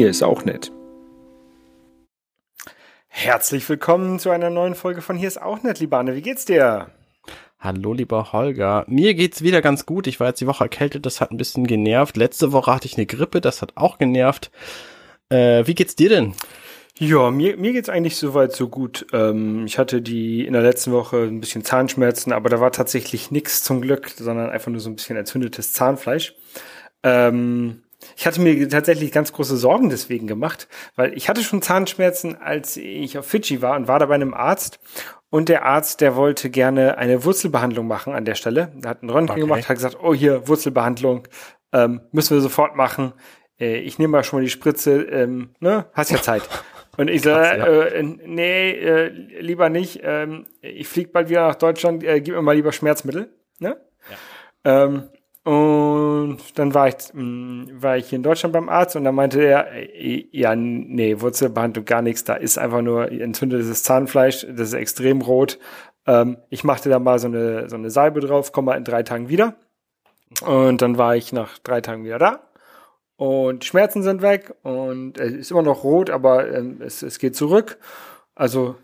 Hier ist auch nett. Herzlich willkommen zu einer neuen Folge von Hier ist auch nett, Libane. Wie geht's dir? Hallo, lieber Holger. Mir geht's wieder ganz gut. Ich war jetzt die Woche erkältet, das hat ein bisschen genervt. Letzte Woche hatte ich eine Grippe, das hat auch genervt. Äh, wie geht's dir denn? Ja, mir, mir geht's eigentlich soweit so gut. Ähm, ich hatte die in der letzten Woche ein bisschen Zahnschmerzen, aber da war tatsächlich nichts zum Glück, sondern einfach nur so ein bisschen entzündetes Zahnfleisch. Ähm, ich hatte mir tatsächlich ganz große Sorgen deswegen gemacht, weil ich hatte schon Zahnschmerzen, als ich auf Fidschi war und war da bei einem Arzt. Und der Arzt, der wollte gerne eine Wurzelbehandlung machen an der Stelle. Er hat einen Röntgen okay. gemacht, hat gesagt, oh hier, Wurzelbehandlung, ähm, müssen wir sofort machen. Äh, ich nehme mal schon mal die Spritze, ähm, ne, hast ja Zeit. Und ich so, ja. äh, nee, äh, lieber nicht. Ähm, ich fliege bald wieder nach Deutschland, äh, gib mir mal lieber Schmerzmittel. Ne? Ja. Ähm, und dann war ich, mm, war ich hier in Deutschland beim Arzt und dann meinte er, äh, ja, nee, Wurzelbehandlung gar nichts, da ist einfach nur entzündetes Zahnfleisch, das ist extrem rot. Ähm, ich machte da mal so eine, so eine Salbe drauf, komme mal in drei Tagen wieder. Und dann war ich nach drei Tagen wieder da und Schmerzen sind weg und es ist immer noch rot, aber ähm, es, es geht zurück. Also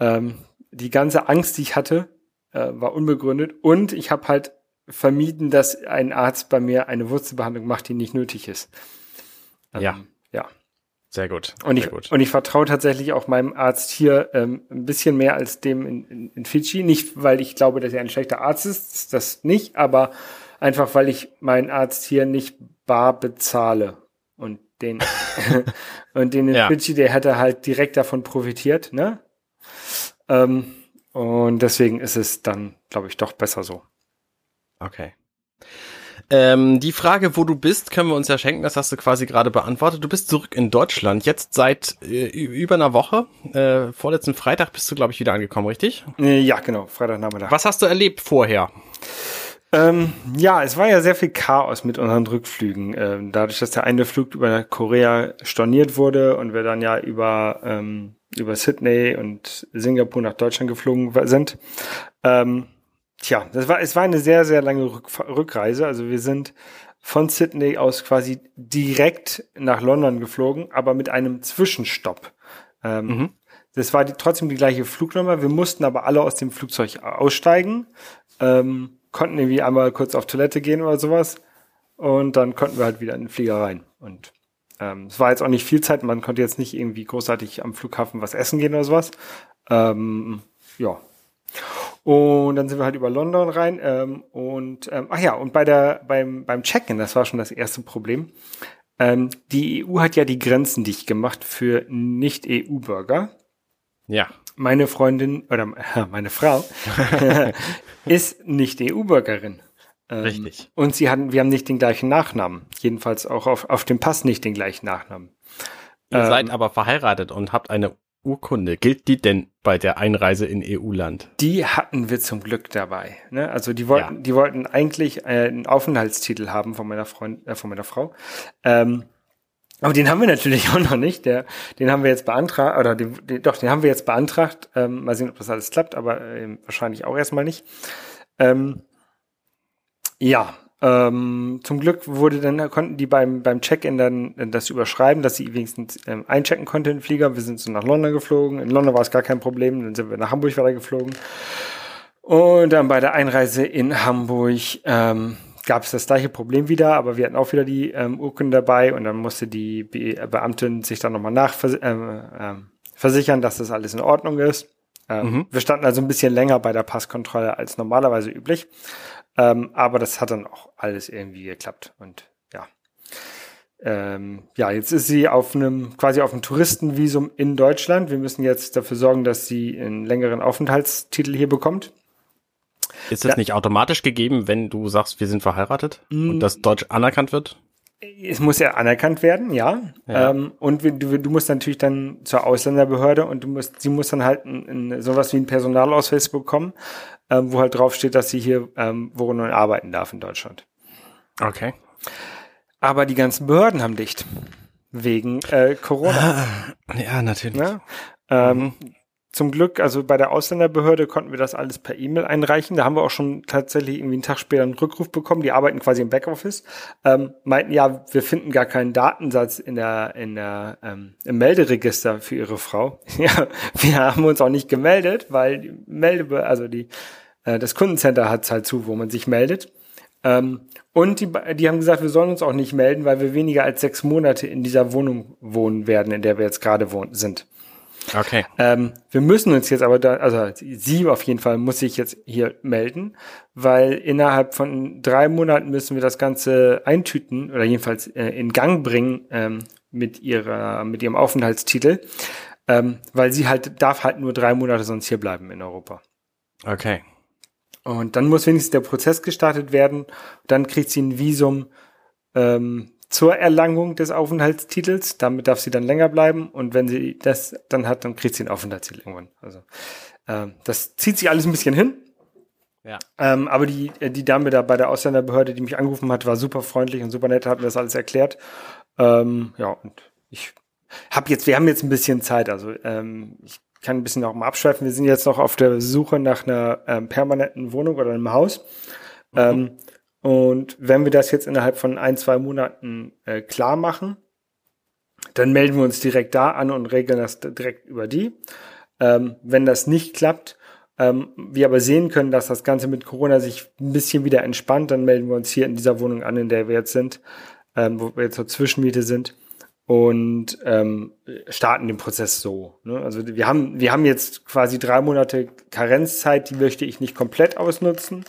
ähm, die ganze Angst, die ich hatte, äh, war unbegründet und ich habe halt vermieden, dass ein Arzt bei mir eine Wurzelbehandlung macht, die nicht nötig ist. Ähm, ja. Ja. Sehr gut. Und ich, gut. und ich vertraue tatsächlich auch meinem Arzt hier ähm, ein bisschen mehr als dem in, in, in Fidschi. Nicht, weil ich glaube, dass er ein schlechter Arzt ist, das nicht, aber einfach, weil ich meinen Arzt hier nicht bar bezahle. Und den, und den ja. Fidschi, der hätte halt direkt davon profitiert, ne? Ähm, und deswegen ist es dann, glaube ich, doch besser so. Okay. Ähm, die Frage, wo du bist, können wir uns ja schenken. Das hast du quasi gerade beantwortet. Du bist zurück in Deutschland. Jetzt seit äh, über einer Woche. Äh, vorletzten Freitag bist du, glaube ich, wieder angekommen, richtig? Äh, ja, genau. Freitagnachmittag. Was hast du erlebt vorher? Ähm, ja, es war ja sehr viel Chaos mit unseren Rückflügen. Ähm, dadurch, dass der eine Flug über Korea storniert wurde und wir dann ja über, ähm, über Sydney und Singapur nach Deutschland geflogen sind. Ähm, tja, das war, es war eine sehr, sehr lange Rück Rückreise. Also wir sind von Sydney aus quasi direkt nach London geflogen, aber mit einem Zwischenstopp. Ähm, mhm. Das war die, trotzdem die gleiche Flugnummer. Wir mussten aber alle aus dem Flugzeug aussteigen. Ähm, konnten irgendwie einmal kurz auf Toilette gehen oder sowas. Und dann konnten wir halt wieder in den Flieger rein. Und ähm, es war jetzt auch nicht viel Zeit, man konnte jetzt nicht irgendwie großartig am Flughafen was essen gehen oder sowas. Ähm, ja. Und dann sind wir halt über London rein. Ähm, und ähm, ach ja, und bei der, beim, beim Check-in, das war schon das erste Problem. Ähm, die EU hat ja die Grenzen dicht gemacht für Nicht-EU-Bürger. Ja meine Freundin oder äh, meine Frau ist nicht EU-Bürgerin. Ähm, Richtig. Und sie hatten, wir haben nicht den gleichen Nachnamen. Jedenfalls auch auf, auf dem Pass nicht den gleichen Nachnamen. Ihr ähm, seid aber verheiratet und habt eine Urkunde. Gilt die denn bei der Einreise in EU-Land? Die hatten wir zum Glück dabei. Ne? Also die wollten, ja. die wollten eigentlich äh, einen Aufenthaltstitel haben von meiner Freund, äh, von meiner Frau. Ähm, aber den haben wir natürlich auch noch nicht. Der, den haben wir jetzt beantragt, oder den, den, doch, den haben wir jetzt beantragt. Ähm, mal sehen, ob das alles klappt, aber ähm, wahrscheinlich auch erstmal nicht. Ähm, ja, ähm, zum Glück wurde dann, konnten die beim, beim Check-in dann das überschreiben, dass sie wenigstens ähm, einchecken konnte in den Flieger. Wir sind so nach London geflogen. In London war es gar kein Problem. Dann sind wir nach Hamburg weiter geflogen. Und dann bei der Einreise in Hamburg ähm, gab es das gleiche Problem wieder, aber wir hatten auch wieder die ähm, Urkunden dabei und dann musste die Be äh, Beamtin sich dann nochmal nachversichern, äh, äh, dass das alles in Ordnung ist. Ähm, mhm. Wir standen also ein bisschen länger bei der Passkontrolle als normalerweise üblich, ähm, aber das hat dann auch alles irgendwie geklappt und ja. Ähm, ja, jetzt ist sie auf einem, quasi auf einem Touristenvisum in Deutschland. Wir müssen jetzt dafür sorgen, dass sie einen längeren Aufenthaltstitel hier bekommt. Ist das ja. nicht automatisch gegeben, wenn du sagst, wir sind verheiratet mm. und das Deutsch anerkannt wird? Es muss ja anerkannt werden, ja. ja. Ähm, und du, du, musst natürlich dann zur Ausländerbehörde und du musst, sie muss dann halt ein, ein, sowas wie einen Personalausweis bekommen, ähm, wo halt drauf steht, dass sie hier ähm, wohnen und arbeiten darf in Deutschland. Okay. Aber die ganzen Behörden haben dicht. Wegen äh, Corona. Ja, natürlich. Ja? Ähm, mhm. Zum Glück, also bei der Ausländerbehörde konnten wir das alles per E-Mail einreichen. Da haben wir auch schon tatsächlich irgendwie einen Tag später einen Rückruf bekommen. Die arbeiten quasi im Backoffice. Ähm, meinten ja, wir finden gar keinen Datensatz in der, in der, ähm, im Melderegister für ihre Frau. Ja, wir haben uns auch nicht gemeldet, weil die Melde, also die, äh, das Kundencenter hat halt zu, wo man sich meldet. Ähm, und die, die haben gesagt, wir sollen uns auch nicht melden, weil wir weniger als sechs Monate in dieser Wohnung wohnen werden, in der wir jetzt gerade wohnen, sind. Okay. Ähm, wir müssen uns jetzt aber da, also sie auf jeden Fall muss sich jetzt hier melden, weil innerhalb von drei Monaten müssen wir das Ganze eintüten oder jedenfalls äh, in Gang bringen ähm, mit ihrer, mit ihrem Aufenthaltstitel, ähm, weil sie halt darf halt nur drei Monate sonst hier bleiben in Europa. Okay. Und dann muss wenigstens der Prozess gestartet werden. Dann kriegt sie ein Visum ähm, zur Erlangung des Aufenthaltstitels. Damit darf sie dann länger bleiben. Und wenn sie das dann hat, dann kriegt sie einen Aufenthaltstitel irgendwann. Also ähm, das zieht sich alles ein bisschen hin. Ja. Ähm, aber die, äh, die Dame da bei der Ausländerbehörde, die mich angerufen hat, war super freundlich und super nett, hat mir das alles erklärt. Ähm, ja, und ich habe jetzt, wir haben jetzt ein bisschen Zeit. Also ähm, ich kann ein bisschen auch mal abschweifen. Wir sind jetzt noch auf der Suche nach einer ähm, permanenten Wohnung oder einem Haus. Mhm. Und wenn wir das jetzt innerhalb von ein, zwei Monaten äh, klar machen, dann melden wir uns direkt da an und regeln das direkt über die. Ähm, wenn das nicht klappt, ähm, wir aber sehen können, dass das Ganze mit Corona sich ein bisschen wieder entspannt, dann melden wir uns hier in dieser Wohnung an, in der wir jetzt sind, ähm, wo wir jetzt zur Zwischenmiete sind und ähm, starten den Prozess so. Ne? Also wir haben, wir haben jetzt quasi drei Monate Karenzzeit, die möchte ich nicht komplett ausnutzen.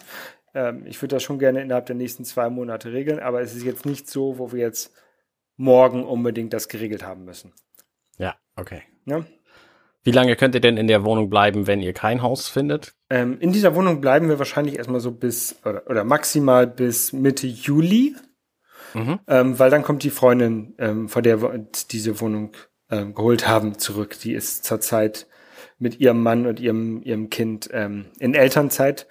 Ähm, ich würde das schon gerne innerhalb der nächsten zwei Monate regeln, aber es ist jetzt nicht so, wo wir jetzt morgen unbedingt das geregelt haben müssen. Ja, okay. Ja? Wie lange könnt ihr denn in der Wohnung bleiben, wenn ihr kein Haus findet? Ähm, in dieser Wohnung bleiben wir wahrscheinlich erstmal so bis oder, oder maximal bis Mitte Juli. Mhm. Ähm, weil dann kommt die Freundin, ähm, von der wir diese Wohnung ähm, geholt haben, zurück. Die ist zurzeit mit ihrem Mann und ihrem, ihrem Kind ähm, in Elternzeit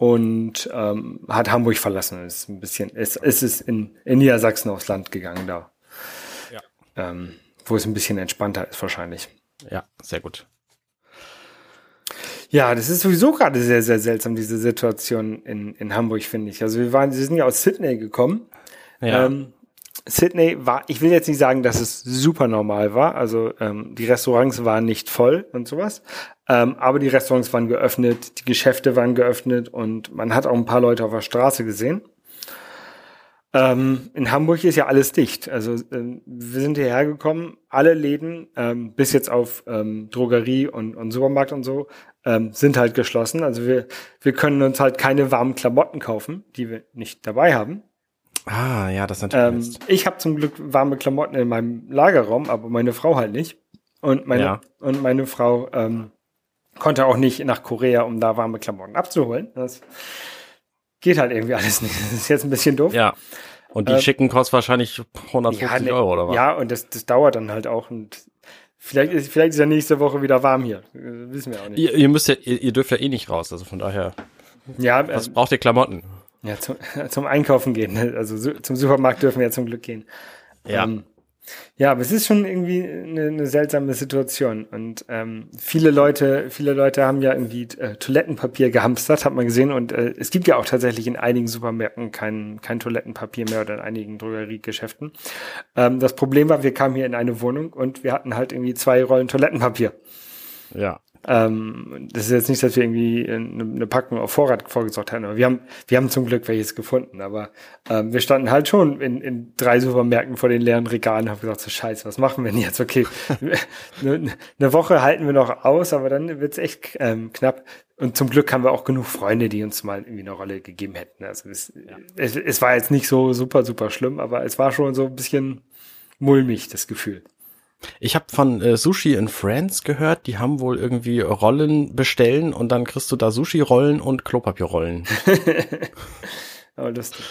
und ähm, hat Hamburg verlassen. Ist ein bisschen, ist, ist es in, in Niedersachsen aufs Land gegangen da. Ja. Ähm, wo es ein bisschen entspannter ist wahrscheinlich. Ja, sehr gut. Ja, das ist sowieso gerade sehr, sehr seltsam, diese Situation in, in Hamburg, finde ich. Also wir waren, wir sind ja aus Sydney gekommen ja. Ähm, Sydney war, ich will jetzt nicht sagen, dass es super normal war. Also ähm, die Restaurants waren nicht voll und sowas. Ähm, aber die Restaurants waren geöffnet, die Geschäfte waren geöffnet und man hat auch ein paar Leute auf der Straße gesehen. Ähm, in Hamburg ist ja alles dicht. Also ähm, wir sind hierher gekommen, alle Läden, ähm, bis jetzt auf ähm, Drogerie und, und Supermarkt und so, ähm, sind halt geschlossen. Also wir, wir können uns halt keine warmen Klamotten kaufen, die wir nicht dabei haben. Ah, ja, das ist natürlich. Ähm, ich habe zum Glück warme Klamotten in meinem Lagerraum, aber meine Frau halt nicht. Und meine, ja. und meine Frau ähm, konnte auch nicht nach Korea, um da warme Klamotten abzuholen. Das geht halt irgendwie alles nicht. Das ist jetzt ein bisschen doof. Ja. Und die ähm, schicken kostet wahrscheinlich 150 ja, ne, Euro oder was? Ja, und das, das dauert dann halt auch. Und vielleicht ist, vielleicht ist ja nächste Woche wieder warm hier. Wissen wir auch nicht. Ihr, ihr müsst ja, ihr, ihr dürft ja eh nicht raus, also von daher. Ja, was ähm, braucht ihr Klamotten? Ja, zum, zum Einkaufen gehen. Also zum Supermarkt dürfen wir ja zum Glück gehen. Ja. Ähm, ja, aber es ist schon irgendwie eine, eine seltsame Situation. Und ähm, viele Leute, viele Leute haben ja irgendwie äh, Toilettenpapier gehamstert, hat man gesehen. Und äh, es gibt ja auch tatsächlich in einigen Supermärkten kein, kein Toilettenpapier mehr oder in einigen Drogeriegeschäften. Ähm, das Problem war, wir kamen hier in eine Wohnung und wir hatten halt irgendwie zwei Rollen Toilettenpapier. Ja. Ähm, das ist jetzt nicht, dass wir irgendwie eine, eine Packung auf Vorrat vorgesorgt haben, aber wir haben, wir haben zum Glück welches gefunden. Aber ähm, wir standen halt schon in, in drei Supermärkten vor den leeren Regalen und haben gesagt, so scheiße, was machen wir denn jetzt? Okay, eine, eine Woche halten wir noch aus, aber dann wird's echt ähm, knapp. Und zum Glück haben wir auch genug Freunde, die uns mal irgendwie eine Rolle gegeben hätten. Also es, ja. es, es war jetzt nicht so super, super schlimm, aber es war schon so ein bisschen mulmig, das Gefühl. Ich habe von äh, Sushi in Friends gehört, die haben wohl irgendwie Rollen bestellen und dann kriegst du da Sushi-Rollen und Klopapierrollen. Aber lustig.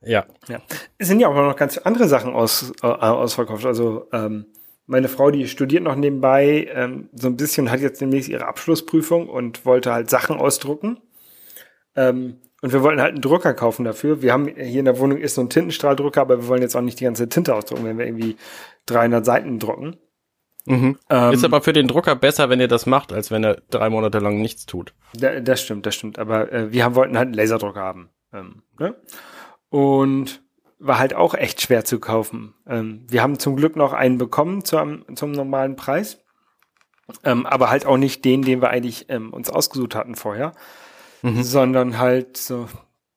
Ja. ja. Es sind ja auch noch ganz andere Sachen aus, äh, ausverkauft. Also ähm, meine Frau, die studiert noch nebenbei ähm, so ein bisschen, hat jetzt demnächst ihre Abschlussprüfung und wollte halt Sachen ausdrucken. Ähm, und wir wollten halt einen Drucker kaufen dafür. Wir haben hier in der Wohnung ist so ein Tintenstrahldrucker, aber wir wollen jetzt auch nicht die ganze Tinte ausdrucken, wenn wir irgendwie 300 Seiten drucken. Mhm. Ähm, ist aber für den Drucker besser, wenn ihr das macht, als wenn er drei Monate lang nichts tut. Da, das stimmt, das stimmt. Aber äh, wir haben, wollten halt einen Laserdrucker haben. Ähm, ne? Und war halt auch echt schwer zu kaufen. Ähm, wir haben zum Glück noch einen bekommen zum, zum normalen Preis. Ähm, aber halt auch nicht den, den wir eigentlich ähm, uns ausgesucht hatten vorher, mhm. sondern halt so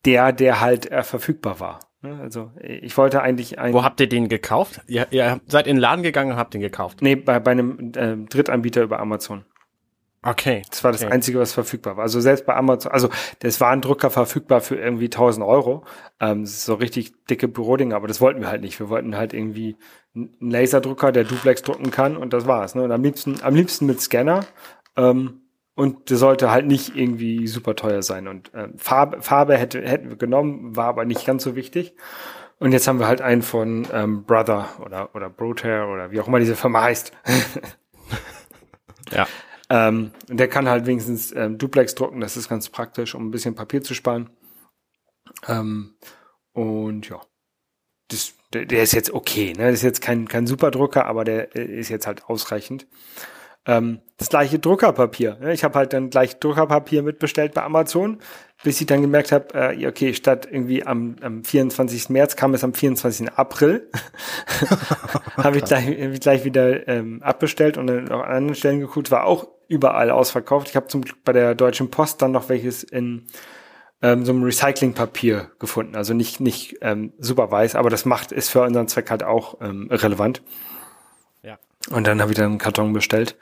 der, der halt äh, verfügbar war. Ne? Also ich wollte eigentlich einen. Wo habt ihr den gekauft? Ihr, ihr seid in den Laden gegangen und habt den gekauft? Nee, bei, bei einem äh, Drittanbieter über Amazon. Okay. Das war das okay. Einzige, was verfügbar war. Also selbst bei Amazon, also das war ein Drucker verfügbar für irgendwie 1000 Euro. Ähm, das ist so richtig dicke Bürodinge, aber das wollten wir halt nicht. Wir wollten halt irgendwie einen Laserdrucker, der Duplex drucken kann und das war's. Ne? Und am liebsten, am liebsten mit Scanner. Ähm, und der sollte halt nicht irgendwie super teuer sein. Und äh, Farbe, Farbe hätte, hätten wir genommen, war aber nicht ganz so wichtig. Und jetzt haben wir halt einen von ähm, Brother oder, oder Broter oder wie auch immer diese Firma heißt. ja. Ähm, der kann halt wenigstens ähm, Duplex drucken, das ist ganz praktisch, um ein bisschen Papier zu sparen. Ähm, und ja, das, der, der ist jetzt okay, ne? Das ist jetzt kein, kein Superdrucker, aber der ist jetzt halt ausreichend. Ähm, das gleiche Druckerpapier. Ich habe halt dann gleich Druckerpapier mitbestellt bei Amazon, bis ich dann gemerkt habe, äh, okay, statt irgendwie am, am 24. März kam es am 24. April. habe ich gleich, hab ich gleich wieder ähm, abbestellt und dann auch an anderen Stellen geguckt, war auch überall ausverkauft. Ich habe zum Glück bei der Deutschen Post dann noch welches in ähm, so einem Recyclingpapier gefunden. Also nicht, nicht ähm, super weiß, aber das macht, ist für unseren Zweck halt auch ähm, relevant. Und dann habe ich dann einen Karton bestellt.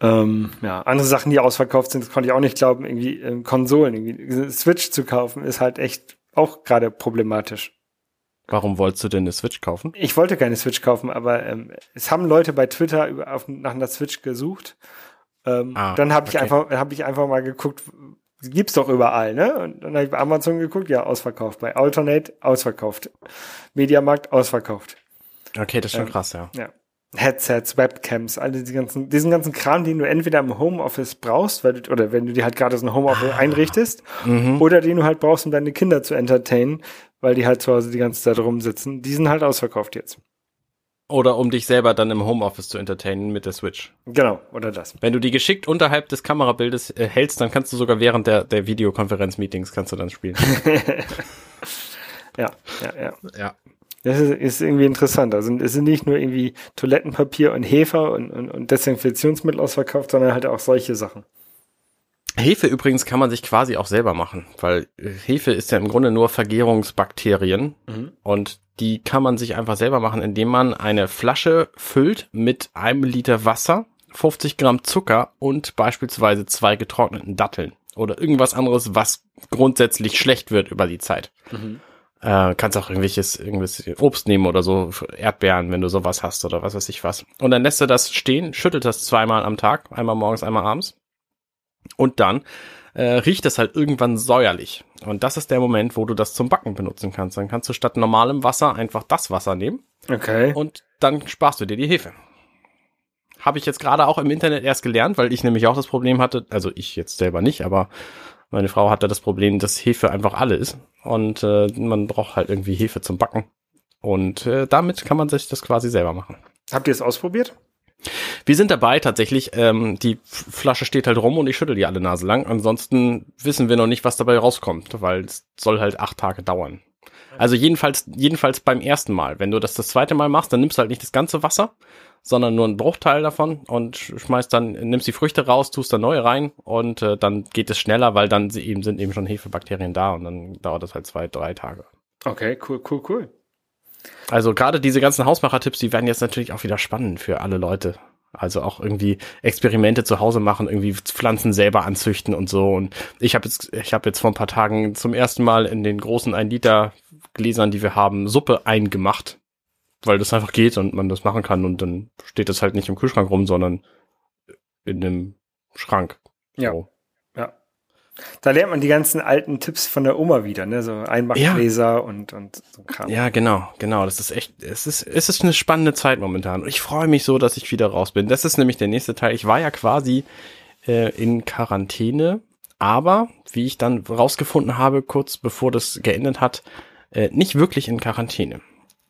Ähm, ja, andere Sachen, die ausverkauft sind, das konnte ich auch nicht glauben, irgendwie ähm, Konsolen, irgendwie Switch zu kaufen, ist halt echt auch gerade problematisch. Warum wolltest du denn eine Switch kaufen? Ich wollte keine Switch kaufen, aber ähm, es haben Leute bei Twitter über, auf, nach einer Switch gesucht. Ähm, ah, dann habe ich okay. einfach, habe ich einfach mal geguckt, gibt's doch überall, ne? Und dann habe ich bei Amazon geguckt, ja, ausverkauft. Bei Alternate ausverkauft. Mediamarkt ausverkauft. Okay, das ist schon ähm, krass, ja. Ja. Headsets, Webcams, all diese ganzen, diesen ganzen Kram, den du entweder im Homeoffice brauchst, weil du, oder wenn du dir halt gerade so ein Homeoffice ah. einrichtest, mhm. oder den du halt brauchst, um deine Kinder zu entertainen, weil die halt zu Hause die ganze Zeit rumsitzen, die sind halt ausverkauft jetzt. Oder um dich selber dann im Homeoffice zu entertainen mit der Switch. Genau, oder das. Wenn du die geschickt unterhalb des Kamerabildes äh, hältst, dann kannst du sogar während der, der Videokonferenz-Meetings kannst du dann spielen. ja, ja, ja. Ja. Das ist, ist irgendwie interessant. Also es sind nicht nur irgendwie Toilettenpapier und Hefe und, und, und Desinfektionsmittel ausverkauft, sondern halt auch solche Sachen. Hefe übrigens kann man sich quasi auch selber machen, weil Hefe ist ja im Grunde nur Vergärungsbakterien mhm. und die kann man sich einfach selber machen, indem man eine Flasche füllt mit einem Liter Wasser, 50 Gramm Zucker und beispielsweise zwei getrockneten Datteln oder irgendwas anderes, was grundsätzlich schlecht wird über die Zeit. Mhm. Äh, kannst auch irgendwelches, irgendwelches Obst nehmen oder so, Erdbeeren, wenn du sowas hast oder was weiß ich was. Und dann lässt du das stehen, schüttelt das zweimal am Tag, einmal morgens, einmal abends. Und dann äh, riecht es halt irgendwann säuerlich. Und das ist der Moment, wo du das zum Backen benutzen kannst. Dann kannst du statt normalem Wasser einfach das Wasser nehmen. Okay. Und dann sparst du dir die Hefe. Habe ich jetzt gerade auch im Internet erst gelernt, weil ich nämlich auch das Problem hatte, also ich jetzt selber nicht, aber meine Frau hatte das Problem, dass Hefe einfach alle ist und äh, man braucht halt irgendwie Hefe zum Backen. Und äh, damit kann man sich das quasi selber machen. Habt ihr es ausprobiert? Wir sind dabei tatsächlich. Ähm, die Flasche steht halt rum und ich schüttel die alle Nase lang. Ansonsten wissen wir noch nicht, was dabei rauskommt, weil es soll halt acht Tage dauern. Also jedenfalls, jedenfalls beim ersten Mal. Wenn du das das zweite Mal machst, dann nimmst du halt nicht das ganze Wasser, sondern nur einen Bruchteil davon und schmeißt dann, nimmst die Früchte raus, tust da neue rein und äh, dann geht es schneller, weil dann eben sind eben schon Hefebakterien da und dann dauert das halt zwei, drei Tage. Okay, cool, cool, cool. Also gerade diese ganzen Hausmacher-Tipps, die werden jetzt natürlich auch wieder spannend für alle Leute. Also auch irgendwie Experimente zu Hause machen, irgendwie Pflanzen selber anzüchten und so. Und ich habe jetzt, ich habe jetzt vor ein paar Tagen zum ersten Mal in den großen 1 Liter Gläsern, die wir haben, Suppe eingemacht weil das einfach geht und man das machen kann und dann steht das halt nicht im Kühlschrank rum, sondern in dem Schrank. Ja. So. Ja. Da lernt man die ganzen alten Tipps von der Oma wieder, ne? So Einmachgläser ja. und, und so Kram. Ja, genau, genau. Das ist echt, es ist, es ist eine spannende Zeit momentan. Und ich freue mich so, dass ich wieder raus bin. Das ist nämlich der nächste Teil. Ich war ja quasi äh, in Quarantäne, aber wie ich dann rausgefunden habe, kurz bevor das geendet hat, äh, nicht wirklich in Quarantäne.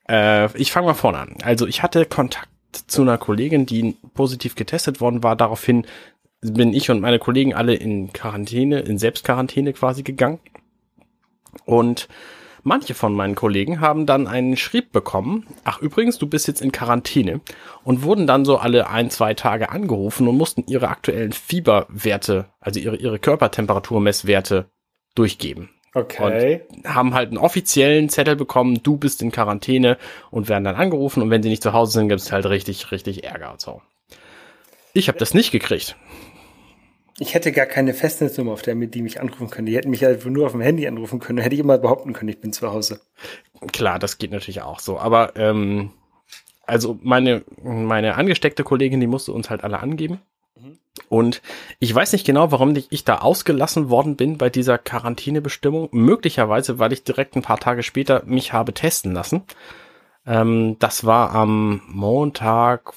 Äh, ich fange mal vorne an. Also ich hatte Kontakt zu einer Kollegin, die positiv getestet worden war. Daraufhin bin ich und meine Kollegen alle in Quarantäne, in Selbstquarantäne quasi gegangen. Und manche von meinen Kollegen haben dann einen Schrieb bekommen, ach übrigens, du bist jetzt in Quarantäne und wurden dann so alle ein, zwei Tage angerufen und mussten ihre aktuellen Fieberwerte, also ihre, ihre Körpertemperaturmesswerte durchgeben. Okay. Und haben halt einen offiziellen Zettel bekommen, du bist in Quarantäne und werden dann angerufen und wenn sie nicht zu Hause sind, gibt es halt richtig, richtig Ärger und so. Ich habe das nicht gekriegt. Ich hätte gar keine Festnetznummer, auf der mit die mich anrufen können. Die hätten mich halt nur auf dem Handy anrufen können. Hätte ich immer behaupten können, ich bin zu Hause. Klar, das geht natürlich auch so. Aber ähm, also meine meine angesteckte Kollegin, die musste uns halt alle angeben. Und ich weiß nicht genau, warum ich da ausgelassen worden bin bei dieser Quarantänebestimmung. Möglicherweise, weil ich direkt ein paar Tage später mich habe testen lassen. Ähm, das war am Montag,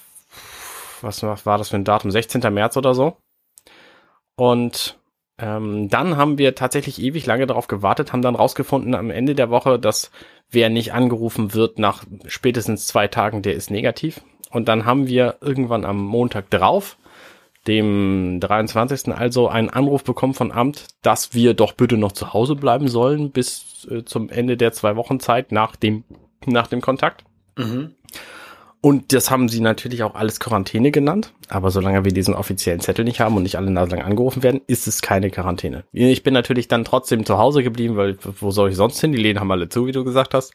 was war das für ein Datum? 16. März oder so. Und ähm, dann haben wir tatsächlich ewig lange darauf gewartet, haben dann rausgefunden am Ende der Woche, dass wer nicht angerufen wird nach spätestens zwei Tagen, der ist negativ. Und dann haben wir irgendwann am Montag drauf, dem 23. also einen Anruf bekommen von Amt, dass wir doch bitte noch zu Hause bleiben sollen bis äh, zum Ende der zwei Wochen Zeit nach dem, nach dem Kontakt. Mhm. Und das haben sie natürlich auch alles Quarantäne genannt. Aber solange wir diesen offiziellen Zettel nicht haben und nicht alle naselang angerufen werden, ist es keine Quarantäne. Ich bin natürlich dann trotzdem zu Hause geblieben, weil wo soll ich sonst hin? Die Läden haben alle zu, wie du gesagt hast.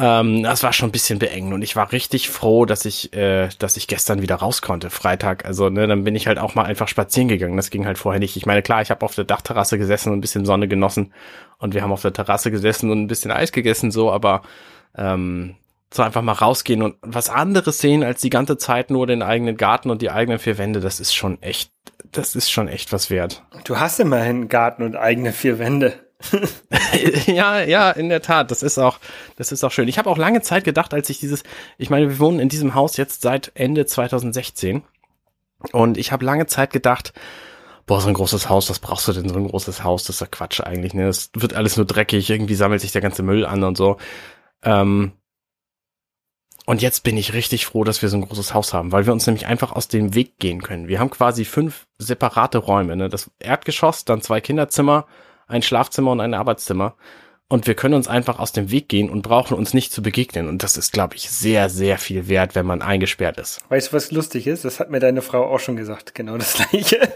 Ähm, das war schon ein bisschen beengend und ich war richtig froh, dass ich, äh, dass ich gestern wieder raus konnte, Freitag. Also ne, dann bin ich halt auch mal einfach spazieren gegangen. Das ging halt vorher nicht. Ich meine, klar, ich habe auf der Dachterrasse gesessen und ein bisschen Sonne genossen und wir haben auf der Terrasse gesessen und ein bisschen Eis gegessen, so, aber ähm, so einfach mal rausgehen und was anderes sehen als die ganze Zeit nur den eigenen Garten und die eigenen vier Wände, das ist schon echt, das ist schon echt was wert. Du hast immerhin Garten und eigene vier Wände. ja, ja, in der Tat. Das ist auch, das ist auch schön. Ich habe auch lange Zeit gedacht, als ich dieses, ich meine, wir wohnen in diesem Haus jetzt seit Ende 2016 und ich habe lange Zeit gedacht, boah, so ein großes Haus, was brauchst du denn so ein großes Haus? Das ist doch Quatsch eigentlich. Ne? Das wird alles nur dreckig. Irgendwie sammelt sich der ganze Müll an und so. Ähm, und jetzt bin ich richtig froh, dass wir so ein großes Haus haben, weil wir uns nämlich einfach aus dem Weg gehen können. Wir haben quasi fünf separate Räume. Ne? Das Erdgeschoss, dann zwei Kinderzimmer, ein Schlafzimmer und ein Arbeitszimmer. Und wir können uns einfach aus dem Weg gehen und brauchen uns nicht zu begegnen. Und das ist, glaube ich, sehr, sehr viel wert, wenn man eingesperrt ist. Weißt du, was lustig ist? Das hat mir deine Frau auch schon gesagt. Genau das gleiche.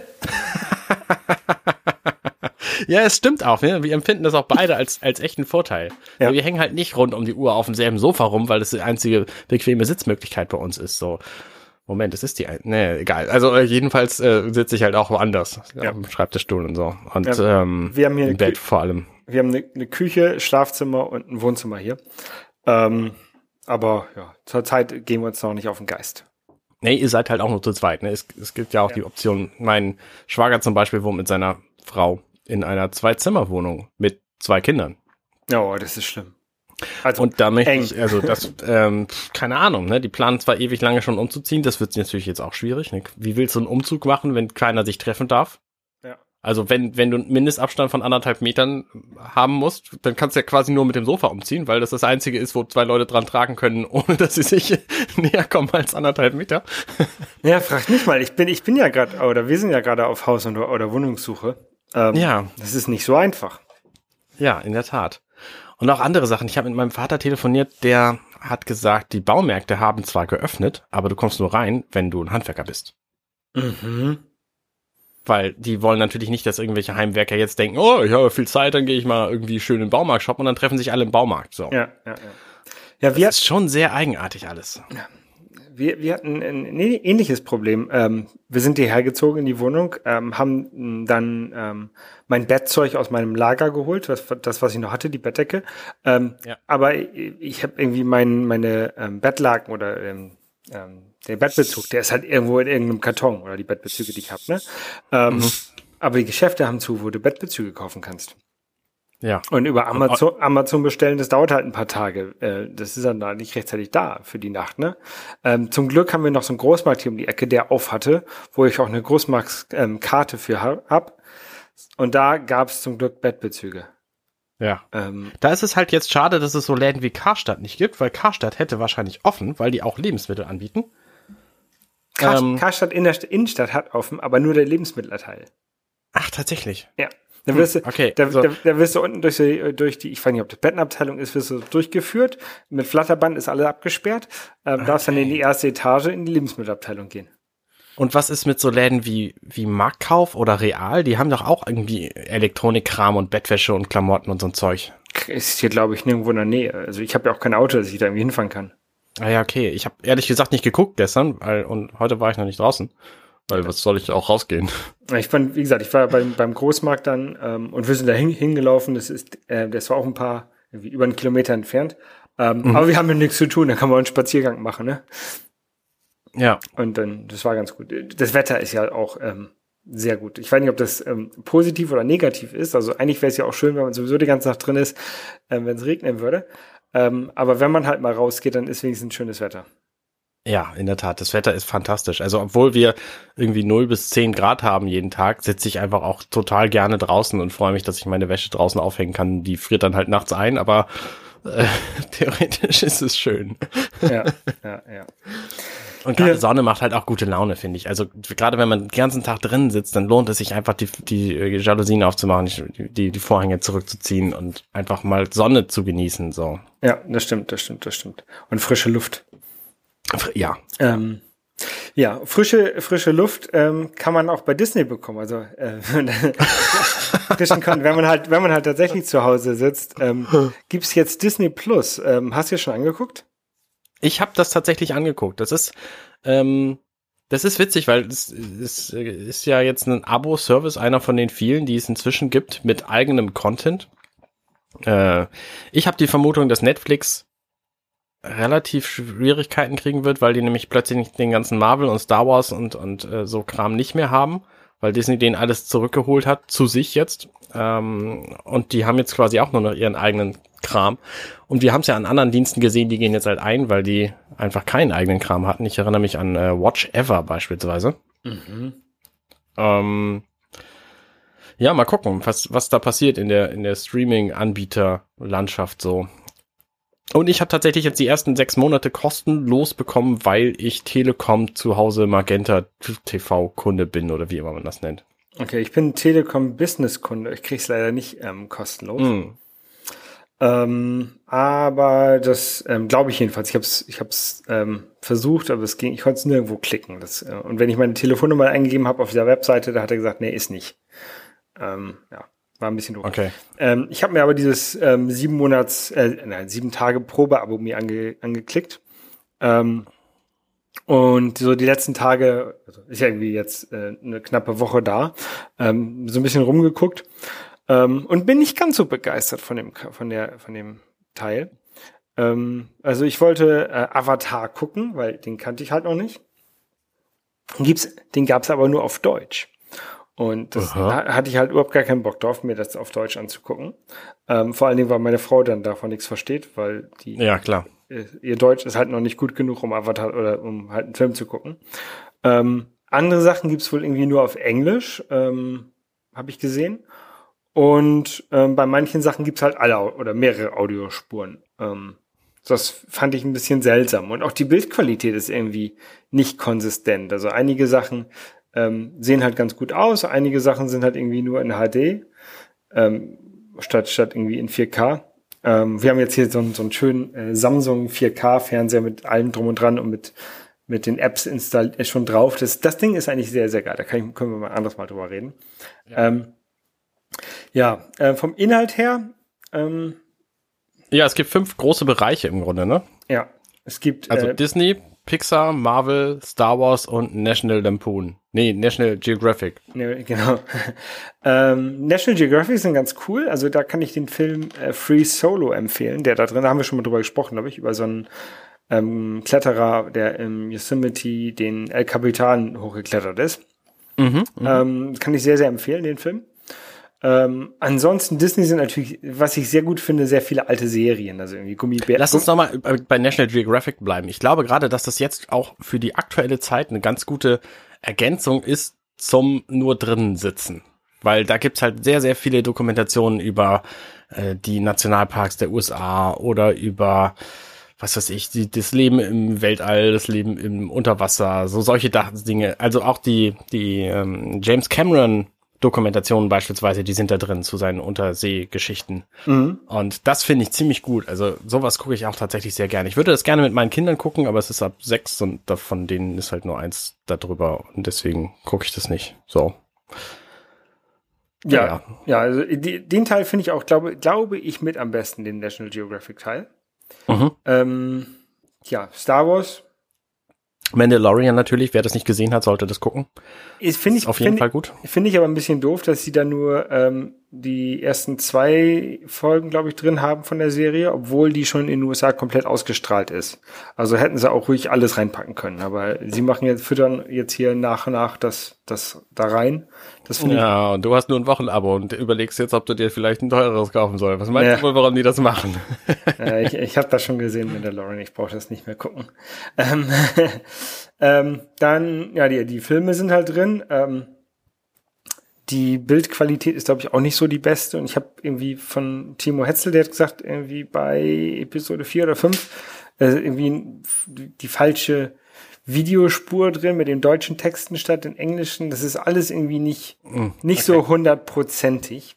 Ja, es stimmt auch. Ne? Wir empfinden das auch beide als, als echten Vorteil. Ja. Wir hängen halt nicht rund um die Uhr auf demselben Sofa rum, weil das die einzige bequeme Sitzmöglichkeit bei uns ist. So, Moment, es ist die, ne, egal. Also äh, jedenfalls äh, sitze ich halt auch woanders, ja. am Schreibtischstuhl und so. Und ja, ähm, wir haben hier im Bett vor allem. Wir haben eine, eine Küche, Schlafzimmer und ein Wohnzimmer hier. Ähm, aber ja, zurzeit gehen wir uns noch nicht auf den Geist. Nee, ihr seid halt auch nur zu zweit. Ne? Es, es gibt ja auch ja. die Option, mein Schwager zum Beispiel wohnt mit seiner Frau in einer Zwei-Zimmer-Wohnung mit zwei Kindern. Oh, das ist schlimm. Also und da möchte eng. ich, also das, ähm, keine Ahnung, ne? Die planen zwar ewig lange schon umzuziehen, das wird natürlich jetzt auch schwierig. Ne? Wie willst du einen Umzug machen, wenn keiner sich treffen darf? Ja. Also wenn, wenn du einen Mindestabstand von anderthalb Metern haben musst, dann kannst du ja quasi nur mit dem Sofa umziehen, weil das das einzige ist, wo zwei Leute dran tragen können, ohne dass sie sich näher kommen als anderthalb Meter. Ja, frag mich mal. Ich bin, ich bin ja gerade, oder wir sind ja gerade auf Haus- und, oder Wohnungssuche. Ähm, ja. Das ist nicht so einfach. Ja, in der Tat. Und auch andere Sachen. Ich habe mit meinem Vater telefoniert, der hat gesagt, die Baumärkte haben zwar geöffnet, aber du kommst nur rein, wenn du ein Handwerker bist. Mhm. Weil die wollen natürlich nicht, dass irgendwelche Heimwerker jetzt denken, oh, ich habe viel Zeit, dann gehe ich mal irgendwie schön in den Baumarkt shoppen und dann treffen sich alle im Baumarkt. So. Ja, ja, ja. Ja, wir das ist schon sehr eigenartig alles. Ja wir, wir hatten ein ähnliches Problem. Ähm, wir sind hierher gezogen in die Wohnung, ähm, haben dann ähm, mein Bettzeug aus meinem Lager geholt, das, das was ich noch hatte, die Bettdecke. Ähm, ja. Aber ich, ich habe irgendwie mein, meine ähm, Bettlaken oder ähm, den Bettbezug, der ist halt irgendwo in irgendeinem Karton oder die Bettbezüge, die ich habe. Ne? Mhm. Aber die Geschäfte haben zu, wo du Bettbezüge kaufen kannst. Ja. Und über Amazon, Amazon bestellen, das dauert halt ein paar Tage. Äh, das ist dann da nicht rechtzeitig da für die Nacht, ne? Ähm, zum Glück haben wir noch so einen Großmarkt hier um die Ecke, der auf hatte, wo ich auch eine Großmarktkarte für hab. Und da gab es zum Glück Bettbezüge. Ja. Ähm, da ist es halt jetzt schade, dass es so Läden wie Karstadt nicht gibt, weil Karstadt hätte wahrscheinlich offen, weil die auch Lebensmittel anbieten. Kar ähm, Karstadt in der Innenstadt hat offen, aber nur der Lebensmittelteil. Ach, tatsächlich. Ja. Da wirst, du, hm, okay, da, so. da, da, wirst du unten durch die, durch die, ich weiß nicht, ob das Bettenabteilung ist, wirst du durchgeführt. Mit Flatterband ist alles abgesperrt. Ähm, okay. Darfst dann in die erste Etage in die Lebensmittelabteilung gehen. Und was ist mit so Läden wie, wie Marktkauf oder Real? Die haben doch auch irgendwie Elektronikkram und Bettwäsche und Klamotten und so ein Zeug. Ist hier, glaube ich, nirgendwo in der Nähe. Also ich habe ja auch kein Auto, dass ich da irgendwie hinfahren kann. Ah ja, okay. Ich habe ehrlich gesagt nicht geguckt gestern, weil und heute war ich noch nicht draußen. Weil was soll ich auch rausgehen? Ich fand, wie gesagt, ich war beim, beim Großmarkt dann ähm, und wir sind da hin, hingelaufen. Das ist, äh, das war auch ein paar, über einen Kilometer entfernt. Ähm, mhm. Aber wir haben ja nichts zu tun, da kann man einen Spaziergang machen, ne? Ja. Und dann, das war ganz gut. Das Wetter ist ja auch ähm, sehr gut. Ich weiß nicht, ob das ähm, positiv oder negativ ist. Also eigentlich wäre es ja auch schön, wenn man sowieso die ganze Nacht drin ist, ähm, wenn es regnen würde. Ähm, aber wenn man halt mal rausgeht, dann ist wenigstens ein schönes Wetter. Ja, in der Tat. Das Wetter ist fantastisch. Also, obwohl wir irgendwie 0 bis 10 Grad haben jeden Tag, sitze ich einfach auch total gerne draußen und freue mich, dass ich meine Wäsche draußen aufhängen kann. Die friert dann halt nachts ein, aber äh, theoretisch ist es schön. Ja, ja, ja. Und gerade ja. Sonne macht halt auch gute Laune, finde ich. Also gerade wenn man den ganzen Tag drinnen sitzt, dann lohnt es sich einfach, die, die äh, Jalousien aufzumachen, die, die Vorhänge zurückzuziehen und einfach mal Sonne zu genießen. So. Ja, das stimmt, das stimmt, das stimmt. Und frische Luft. Ja. Ähm, ja, frische, frische Luft ähm, kann man auch bei Disney bekommen. Also äh, wenn man halt, wenn man halt tatsächlich zu Hause sitzt, ähm, gibt's jetzt Disney Plus. Ähm, hast du schon angeguckt? Ich habe das tatsächlich angeguckt. Das ist, ähm, das ist witzig, weil es, es ist ja jetzt ein Abo-Service, einer von den vielen, die es inzwischen gibt, mit eigenem Content. Äh, ich habe die Vermutung, dass Netflix relativ Schwierigkeiten kriegen wird, weil die nämlich plötzlich nicht den ganzen Marvel und Star Wars und, und äh, so Kram nicht mehr haben, weil Disney den alles zurückgeholt hat, zu sich jetzt. Ähm, und die haben jetzt quasi auch nur noch ihren eigenen Kram. Und wir haben es ja an anderen Diensten gesehen, die gehen jetzt halt ein, weil die einfach keinen eigenen Kram hatten. Ich erinnere mich an äh, Watch Ever beispielsweise. Mhm. Ähm, ja, mal gucken, was, was da passiert in der, in der Streaming-Anbieter-Landschaft so. Und ich habe tatsächlich jetzt die ersten sechs Monate kostenlos bekommen, weil ich Telekom zu Hause Magenta TV Kunde bin oder wie immer man das nennt. Okay, ich bin Telekom Business Kunde. Ich krieg's leider nicht ähm, kostenlos. Mm. Ähm, aber das ähm, glaube ich jedenfalls. Ich habe es ich hab's, ähm, versucht, aber es ging, ich konnte es nirgendwo klicken. Das, äh, und wenn ich meine Telefonnummer eingegeben habe auf dieser Webseite, da hat er gesagt, nee, ist nicht. Ähm, ja, war ein bisschen doof. Okay. Ähm, ich habe mir aber dieses ähm, sieben Monats, äh, nein, sieben Tage Probeabo mir ange, angeklickt. Ähm, und so die letzten Tage, also ist ja irgendwie jetzt äh, eine knappe Woche da, ähm, so ein bisschen rumgeguckt ähm, und bin nicht ganz so begeistert von dem, von der, von dem Teil. Ähm, also ich wollte äh, Avatar gucken, weil den kannte ich halt noch nicht. Gibt's, den gab's aber nur auf Deutsch. Und das da hatte ich halt überhaupt gar keinen Bock drauf, mir das auf Deutsch anzugucken. Ähm, vor allen Dingen, weil meine Frau dann davon nichts versteht, weil die ja klar äh, ihr Deutsch ist halt noch nicht gut genug, um Avatar oder um halt einen Film zu gucken. Ähm, andere Sachen gibt's wohl irgendwie nur auf Englisch, ähm, habe ich gesehen. Und ähm, bei manchen Sachen gibt's halt alle oder mehrere Audiospuren. Ähm, das fand ich ein bisschen seltsam. Und auch die Bildqualität ist irgendwie nicht konsistent. Also einige Sachen ähm, sehen halt ganz gut aus, einige Sachen sind halt irgendwie nur in HD, ähm, statt, statt irgendwie in 4K. Ähm, wir haben jetzt hier so, einen so einen schönen äh, Samsung 4K-Fernseher mit allem drum und dran und mit, mit den Apps installiert äh, schon drauf. Das, das Ding ist eigentlich sehr, sehr geil. Da ich, können wir mal anders mal drüber reden. Ja. Ähm, ja, äh, vom Inhalt her. Ähm, ja, es gibt fünf große Bereiche im Grunde, ne? Ja, es gibt. Also äh, Disney, Pixar, Marvel, Star Wars und National Lampoon. Nee, National Geographic. Nee, genau. ähm, National Geographic sind ganz cool. Also da kann ich den Film äh, Free Solo empfehlen. Der da drin, da haben wir schon mal drüber gesprochen, glaube ich, über so einen ähm, Kletterer, der im Yosemite den El Capitan hochgeklettert ist. Mhm, mhm. ähm, kann ich sehr, sehr empfehlen, den Film. Ähm, ansonsten Disney sind natürlich, was ich sehr gut finde, sehr viele alte Serien, also irgendwie Gummibär. Lass uns nochmal bei National Geographic bleiben. Ich glaube gerade, dass das jetzt auch für die aktuelle Zeit eine ganz gute Ergänzung ist zum nur drinnen sitzen. weil da gibt's halt sehr, sehr viele Dokumentationen über äh, die Nationalparks der USA oder über was weiß ich, die, das Leben im Weltall, das Leben im Unterwasser, so solche Dinge. Also auch die, die ähm, James Cameron Dokumentationen beispielsweise, die sind da drin zu seinen Unterseegeschichten. Mhm. Und das finde ich ziemlich gut. Also sowas gucke ich auch tatsächlich sehr gerne. Ich würde das gerne mit meinen Kindern gucken, aber es ist ab sechs und von denen ist halt nur eins darüber und deswegen gucke ich das nicht. So. Ja, ja, ja also den Teil finde ich auch, glaube, glaube ich, mit am besten, den National Geographic Teil. Mhm. Ähm, ja, Star Wars Mandalorian natürlich, wer das nicht gesehen hat, sollte das gucken. Ist, find ich, auf jeden find, Fall gut. Finde ich aber ein bisschen doof, dass sie da nur ähm, die ersten zwei Folgen, glaube ich, drin haben von der Serie, obwohl die schon in den USA komplett ausgestrahlt ist. Also hätten sie auch ruhig alles reinpacken können. Aber sie machen jetzt, füttern jetzt hier nach und nach das, das da rein. Das ja, ich, und du hast nur ein Wochenabo und überlegst jetzt, ob du dir vielleicht ein teureres kaufen sollst. Was meinst ja. du wohl, warum die das machen? Ja, ich ich habe das schon gesehen mit der Lauren, ich brauche das nicht mehr gucken. Ähm, ähm, dann, ja, die, die Filme sind halt drin. Ähm, die Bildqualität ist, glaube ich, auch nicht so die beste. Und ich habe irgendwie von Timo Hetzel, der hat gesagt, irgendwie bei Episode 4 oder 5, äh, irgendwie die falsche Videospur drin mit den deutschen Texten statt den englischen. Das ist alles irgendwie nicht, hm, nicht okay. so hundertprozentig.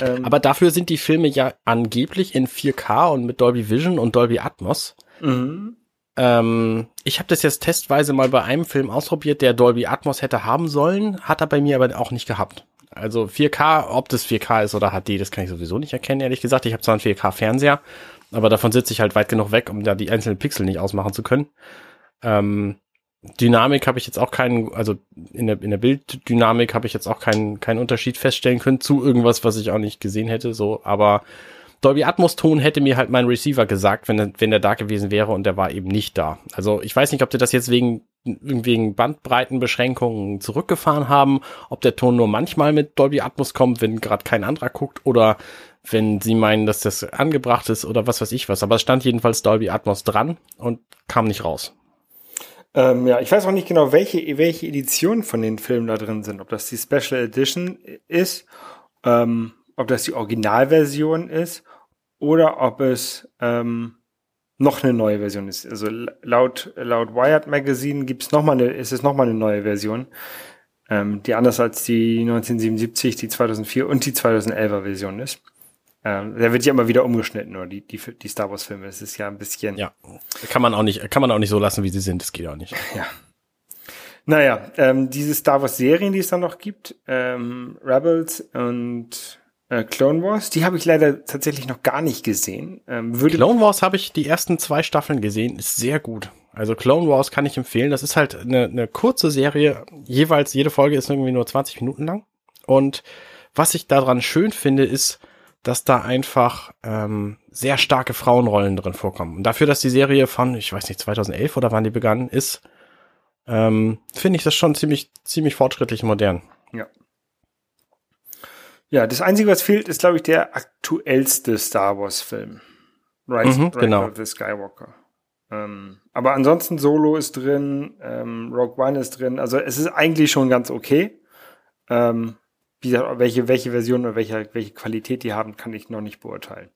Ähm, Aber dafür sind die Filme ja angeblich in 4K und mit Dolby Vision und Dolby Atmos. Mhm. Ähm, ich habe das jetzt testweise mal bei einem Film ausprobiert, der Dolby Atmos hätte haben sollen, hat er bei mir aber auch nicht gehabt. Also 4K, ob das 4K ist oder HD, das kann ich sowieso nicht erkennen, ehrlich gesagt. Ich habe zwar einen 4K-Fernseher, aber davon sitze ich halt weit genug weg, um da die einzelnen Pixel nicht ausmachen zu können. Ähm, Dynamik habe ich jetzt auch keinen, also in der, in der Bilddynamik habe ich jetzt auch keinen, keinen Unterschied feststellen können zu irgendwas, was ich auch nicht gesehen hätte, so, aber Dolby Atmos Ton hätte mir halt mein Receiver gesagt, wenn, wenn der da gewesen wäre und der war eben nicht da. Also ich weiß nicht, ob die das jetzt wegen, wegen Bandbreitenbeschränkungen zurückgefahren haben, ob der Ton nur manchmal mit Dolby Atmos kommt, wenn gerade kein anderer guckt oder wenn sie meinen, dass das angebracht ist oder was weiß ich was. Aber es stand jedenfalls Dolby Atmos dran und kam nicht raus. Ähm, ja, ich weiß auch nicht genau, welche, welche Editionen von den Filmen da drin sind. Ob das die Special Edition ist ähm, ob das die Originalversion ist oder ob es ähm, noch eine neue Version ist. Also laut, laut Wired Magazine gibt's noch mal eine, ist es nochmal eine neue Version, ähm, die anders als die 1977, die 2004 und die 2011er Version ist. Ähm, der wird ja immer wieder umgeschnitten, oder die, die, die Star Wars Filme. Es ist ja ein bisschen. Ja, kann man auch nicht, kann man auch nicht so lassen, wie sie sind. Das geht auch nicht. Ja. Naja, ähm, diese Star Wars Serien, die es dann noch gibt, ähm, Rebels und äh, Clone Wars, die habe ich leider tatsächlich noch gar nicht gesehen. Ähm, würde Clone Wars habe ich die ersten zwei Staffeln gesehen, ist sehr gut. Also Clone Wars kann ich empfehlen. Das ist halt eine, eine kurze Serie. Jeweils jede Folge ist irgendwie nur 20 Minuten lang. Und was ich daran schön finde, ist, dass da einfach ähm, sehr starke Frauenrollen drin vorkommen. Und dafür, dass die Serie von, ich weiß nicht, 2011 oder wann die begann ist, ähm, finde ich das schon ziemlich, ziemlich fortschrittlich modern. Ja. Ja, das Einzige, was fehlt, ist, glaube ich, der aktuellste Star Wars-Film. Rise, mhm, Rise genau. of the Skywalker. Ähm, aber ansonsten Solo ist drin, ähm, Rogue One ist drin. Also es ist eigentlich schon ganz okay. Ähm, wie gesagt, welche, welche Version oder welche, welche Qualität die haben, kann ich noch nicht beurteilen.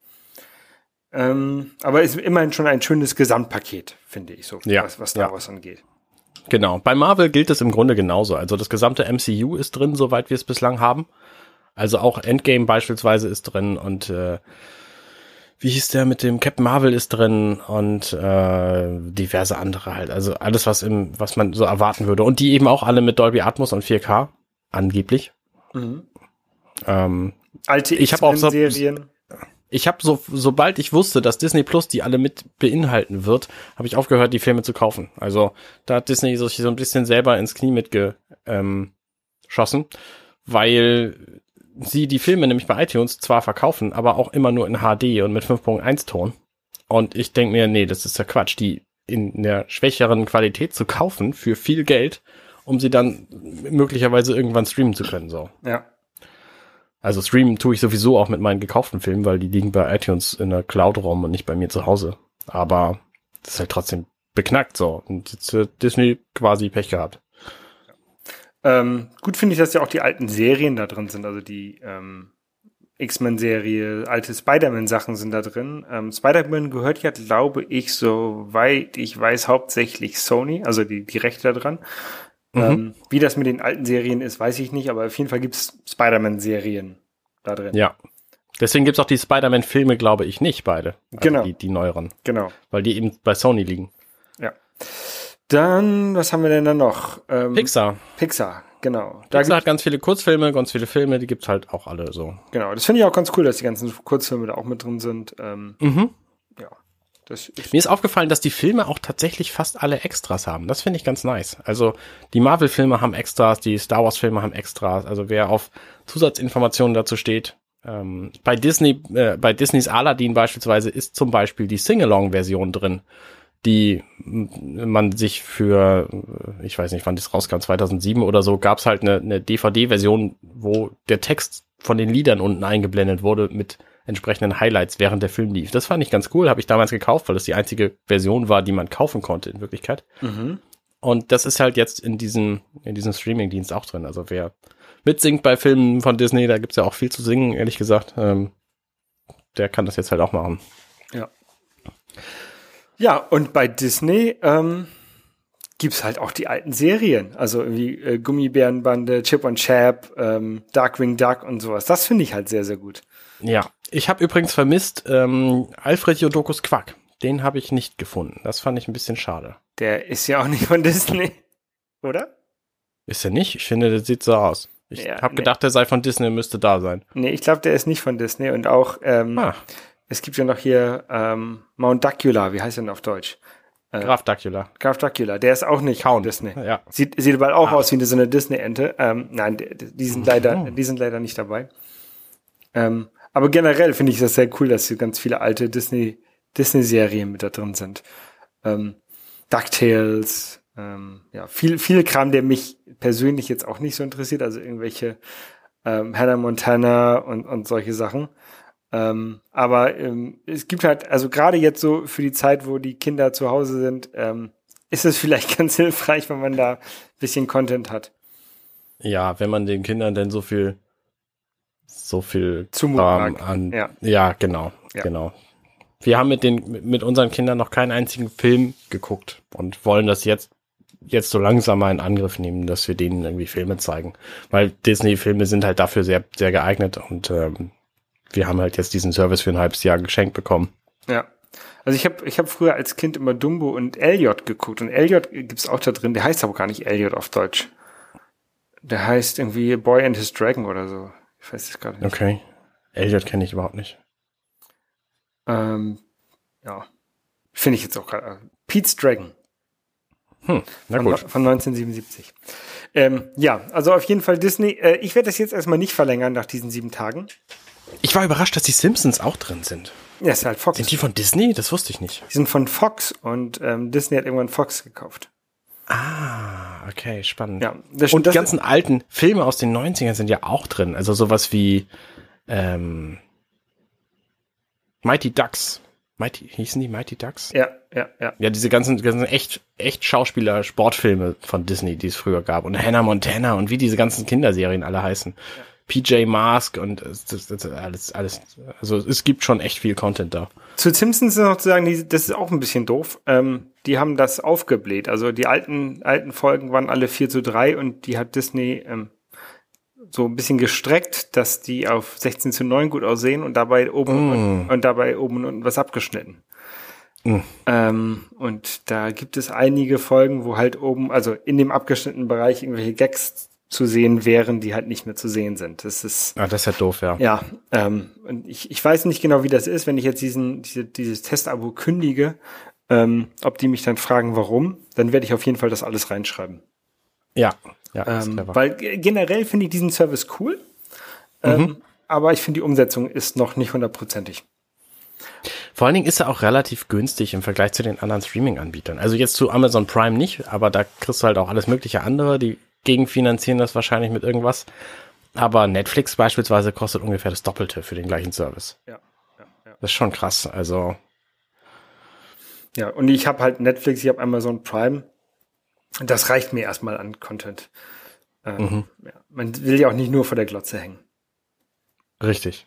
Ähm, aber es ist immerhin schon ein schönes Gesamtpaket, finde ich, so, ja, was, was Star ja. Wars angeht. Genau. Bei Marvel gilt es im Grunde genauso. Also das gesamte MCU ist drin, soweit wir es bislang haben. Also auch Endgame beispielsweise ist drin und äh, wie hieß der mit dem Captain Marvel ist drin und äh, diverse andere halt. Also alles, was im, was man so erwarten würde. Und die eben auch alle mit Dolby Atmos und 4K, angeblich. Mhm. Ähm, Alte ich habe auch so, ich habe so, sobald ich wusste, dass Disney Plus die alle mit beinhalten wird, habe ich aufgehört, die Filme zu kaufen. Also da hat Disney sich so ein bisschen selber ins Knie mitgeschossen, ähm, weil sie die Filme nämlich bei iTunes zwar verkaufen, aber auch immer nur in HD und mit 5.1 Ton. Und ich denke mir, nee, das ist ja Quatsch, die in der schwächeren Qualität zu kaufen für viel Geld, um sie dann möglicherweise irgendwann streamen zu können, so. Ja. Also streamen tue ich sowieso auch mit meinen gekauften Filmen, weil die liegen bei iTunes in der Cloud rum und nicht bei mir zu Hause. Aber das ist halt trotzdem beknackt so. Und jetzt hat Disney quasi Pech gehabt. Ähm, gut finde ich, dass ja auch die alten Serien da drin sind, also die ähm, X-Men-Serie, alte Spider-Man-Sachen sind da drin. Ähm, Spider-Man gehört ja, glaube ich, soweit ich weiß, hauptsächlich Sony, also die, die Rechte daran. Mhm. Ähm, wie das mit den alten Serien ist, weiß ich nicht, aber auf jeden Fall gibt's Spider-Man-Serien da drin. Ja. Deswegen gibt's auch die Spider-Man-Filme, glaube ich, nicht beide. Also genau. Die, die neueren. Genau. Weil die eben bei Sony liegen. Ja. Dann, was haben wir denn da noch? Ähm, Pixar. Pixar, genau. Da Pixar hat ganz viele Kurzfilme, ganz viele Filme, die gibt's halt auch alle so. Genau, das finde ich auch ganz cool, dass die ganzen Kurzfilme da auch mit drin sind. Ähm, mhm. Ja. Das ist Mir ist aufgefallen, dass die Filme auch tatsächlich fast alle Extras haben. Das finde ich ganz nice. Also die Marvel-Filme haben Extras, die Star Wars-Filme haben Extras. Also wer auf Zusatzinformationen dazu steht, ähm, bei Disney, äh, bei Disneys Aladdin beispielsweise ist zum Beispiel die Sing-Along-Version drin die man sich für, ich weiß nicht, wann das rauskam, 2007 oder so, gab es halt eine, eine DVD-Version, wo der Text von den Liedern unten eingeblendet wurde mit entsprechenden Highlights, während der Film lief. Das fand ich ganz cool, habe ich damals gekauft, weil das die einzige Version war, die man kaufen konnte in Wirklichkeit. Mhm. Und das ist halt jetzt in diesem, in diesem Streaming-Dienst auch drin. Also wer mitsingt bei Filmen von Disney, da gibt's ja auch viel zu singen, ehrlich gesagt, ähm, der kann das jetzt halt auch machen. Ja. Ja, und bei Disney ähm, gibt's halt auch die alten Serien. Also wie äh, Gummibärenbande, Chip und Chap, ähm, Darkwing Duck und sowas. Das finde ich halt sehr, sehr gut. Ja, ich habe übrigens vermisst ähm, Alfred Jodokus Quack. Den habe ich nicht gefunden. Das fand ich ein bisschen schade. Der ist ja auch nicht von Disney, oder? Ist er nicht? Ich finde, der sieht so aus. Ich ja, habe nee. gedacht, der sei von Disney, müsste da sein. Nee, ich glaube, der ist nicht von Disney und auch ähm, ah. Es gibt ja noch hier ähm, Mount Dacula, wie heißt denn auf Deutsch? Äh, Graf Dacula. Graf Dacula, der ist auch nicht Count. Disney. Ja. Sieht, sieht aber auch ah. aus wie so eine Disney-Ente. Ähm, nein, die sind leider, oh. die sind leider nicht dabei. Ähm, aber generell finde ich das sehr cool, dass hier ganz viele alte Disney, Disney-Serien mit da drin sind. Ähm, DuckTales, ähm, ja, viel, viel Kram, der mich persönlich jetzt auch nicht so interessiert, also irgendwelche ähm, Hannah Montana und, und solche Sachen. Ähm, aber ähm, es gibt halt, also gerade jetzt so für die Zeit, wo die Kinder zu Hause sind, ähm, ist es vielleicht ganz hilfreich, wenn man da ein bisschen Content hat. Ja, wenn man den Kindern denn so viel, so viel Zumuten an, ja. ja, genau, ja. genau. Wir haben mit den, mit unseren Kindern noch keinen einzigen Film geguckt und wollen das jetzt, jetzt so langsam mal in Angriff nehmen, dass wir denen irgendwie Filme zeigen. Weil Disney-Filme sind halt dafür sehr, sehr geeignet und ähm, wir haben halt jetzt diesen Service für ein halbes Jahr geschenkt bekommen. Ja. Also ich habe ich hab früher als Kind immer Dumbo und Elliot geguckt und Elliot gibt's auch da drin, der heißt aber gar nicht Elliot auf Deutsch. Der heißt irgendwie Boy and His Dragon oder so. Ich weiß es gerade nicht. Okay. Elliot kenne ich überhaupt nicht. Ähm, ja. Finde ich jetzt auch gerade. Äh, Pete's Dragon. Hm, na von, gut. Von 1977. Ähm, ja, also auf jeden Fall Disney. Äh, ich werde das jetzt erstmal nicht verlängern nach diesen sieben Tagen. Ich war überrascht, dass die Simpsons auch drin sind. Ja, ist halt Fox. Sind die von Disney? Das wusste ich nicht. Die sind von Fox und ähm, Disney hat irgendwann Fox gekauft. Ah, okay, spannend. Ja, das, und die ganzen alten Filme aus den 90ern sind ja auch drin. Also sowas wie ähm, Mighty Ducks. Mighty, hießen die Mighty Ducks? Ja, ja, ja. Ja, diese ganzen, ganzen echt, echt Schauspieler, Sportfilme von Disney, die es früher gab. Und Hannah Montana und wie diese ganzen Kinderserien alle heißen. Ja. PJ Mask und das, alles, alles. Also es gibt schon echt viel Content da. Zu Simpsons noch zu sagen, die, das ist auch ein bisschen doof. Ähm, die haben das aufgebläht. Also die alten, alten Folgen waren alle 4 zu 3 und die hat Disney ähm, so ein bisschen gestreckt, dass die auf 16 zu 9 gut aussehen und dabei oben mm. und, und, dabei oben und unten was abgeschnitten. Mm. Ähm, und da gibt es einige Folgen, wo halt oben, also in dem abgeschnittenen Bereich irgendwelche Gags zu sehen wären, die halt nicht mehr zu sehen sind. Das ist. Ah, das ist ja doof, ja. Ja. Ähm, und ich, ich weiß nicht genau, wie das ist, wenn ich jetzt diesen, diese, dieses Testabo kündige, ähm, ob die mich dann fragen, warum, dann werde ich auf jeden Fall das alles reinschreiben. Ja, ja. Ähm, weil generell finde ich diesen Service cool. Ähm, mhm. aber ich finde, die Umsetzung ist noch nicht hundertprozentig. Vor allen Dingen ist er auch relativ günstig im Vergleich zu den anderen Streaming-Anbietern. Also jetzt zu Amazon Prime nicht, aber da kriegst du halt auch alles mögliche andere, die gegenfinanzieren das wahrscheinlich mit irgendwas. Aber Netflix beispielsweise kostet ungefähr das Doppelte für den gleichen Service. Ja. ja, ja. Das ist schon krass. Also. Ja, und ich habe halt Netflix, ich habe Amazon Prime. Das reicht mir erstmal an Content. Ähm, mhm. ja, man will ja auch nicht nur vor der Glotze hängen. Richtig.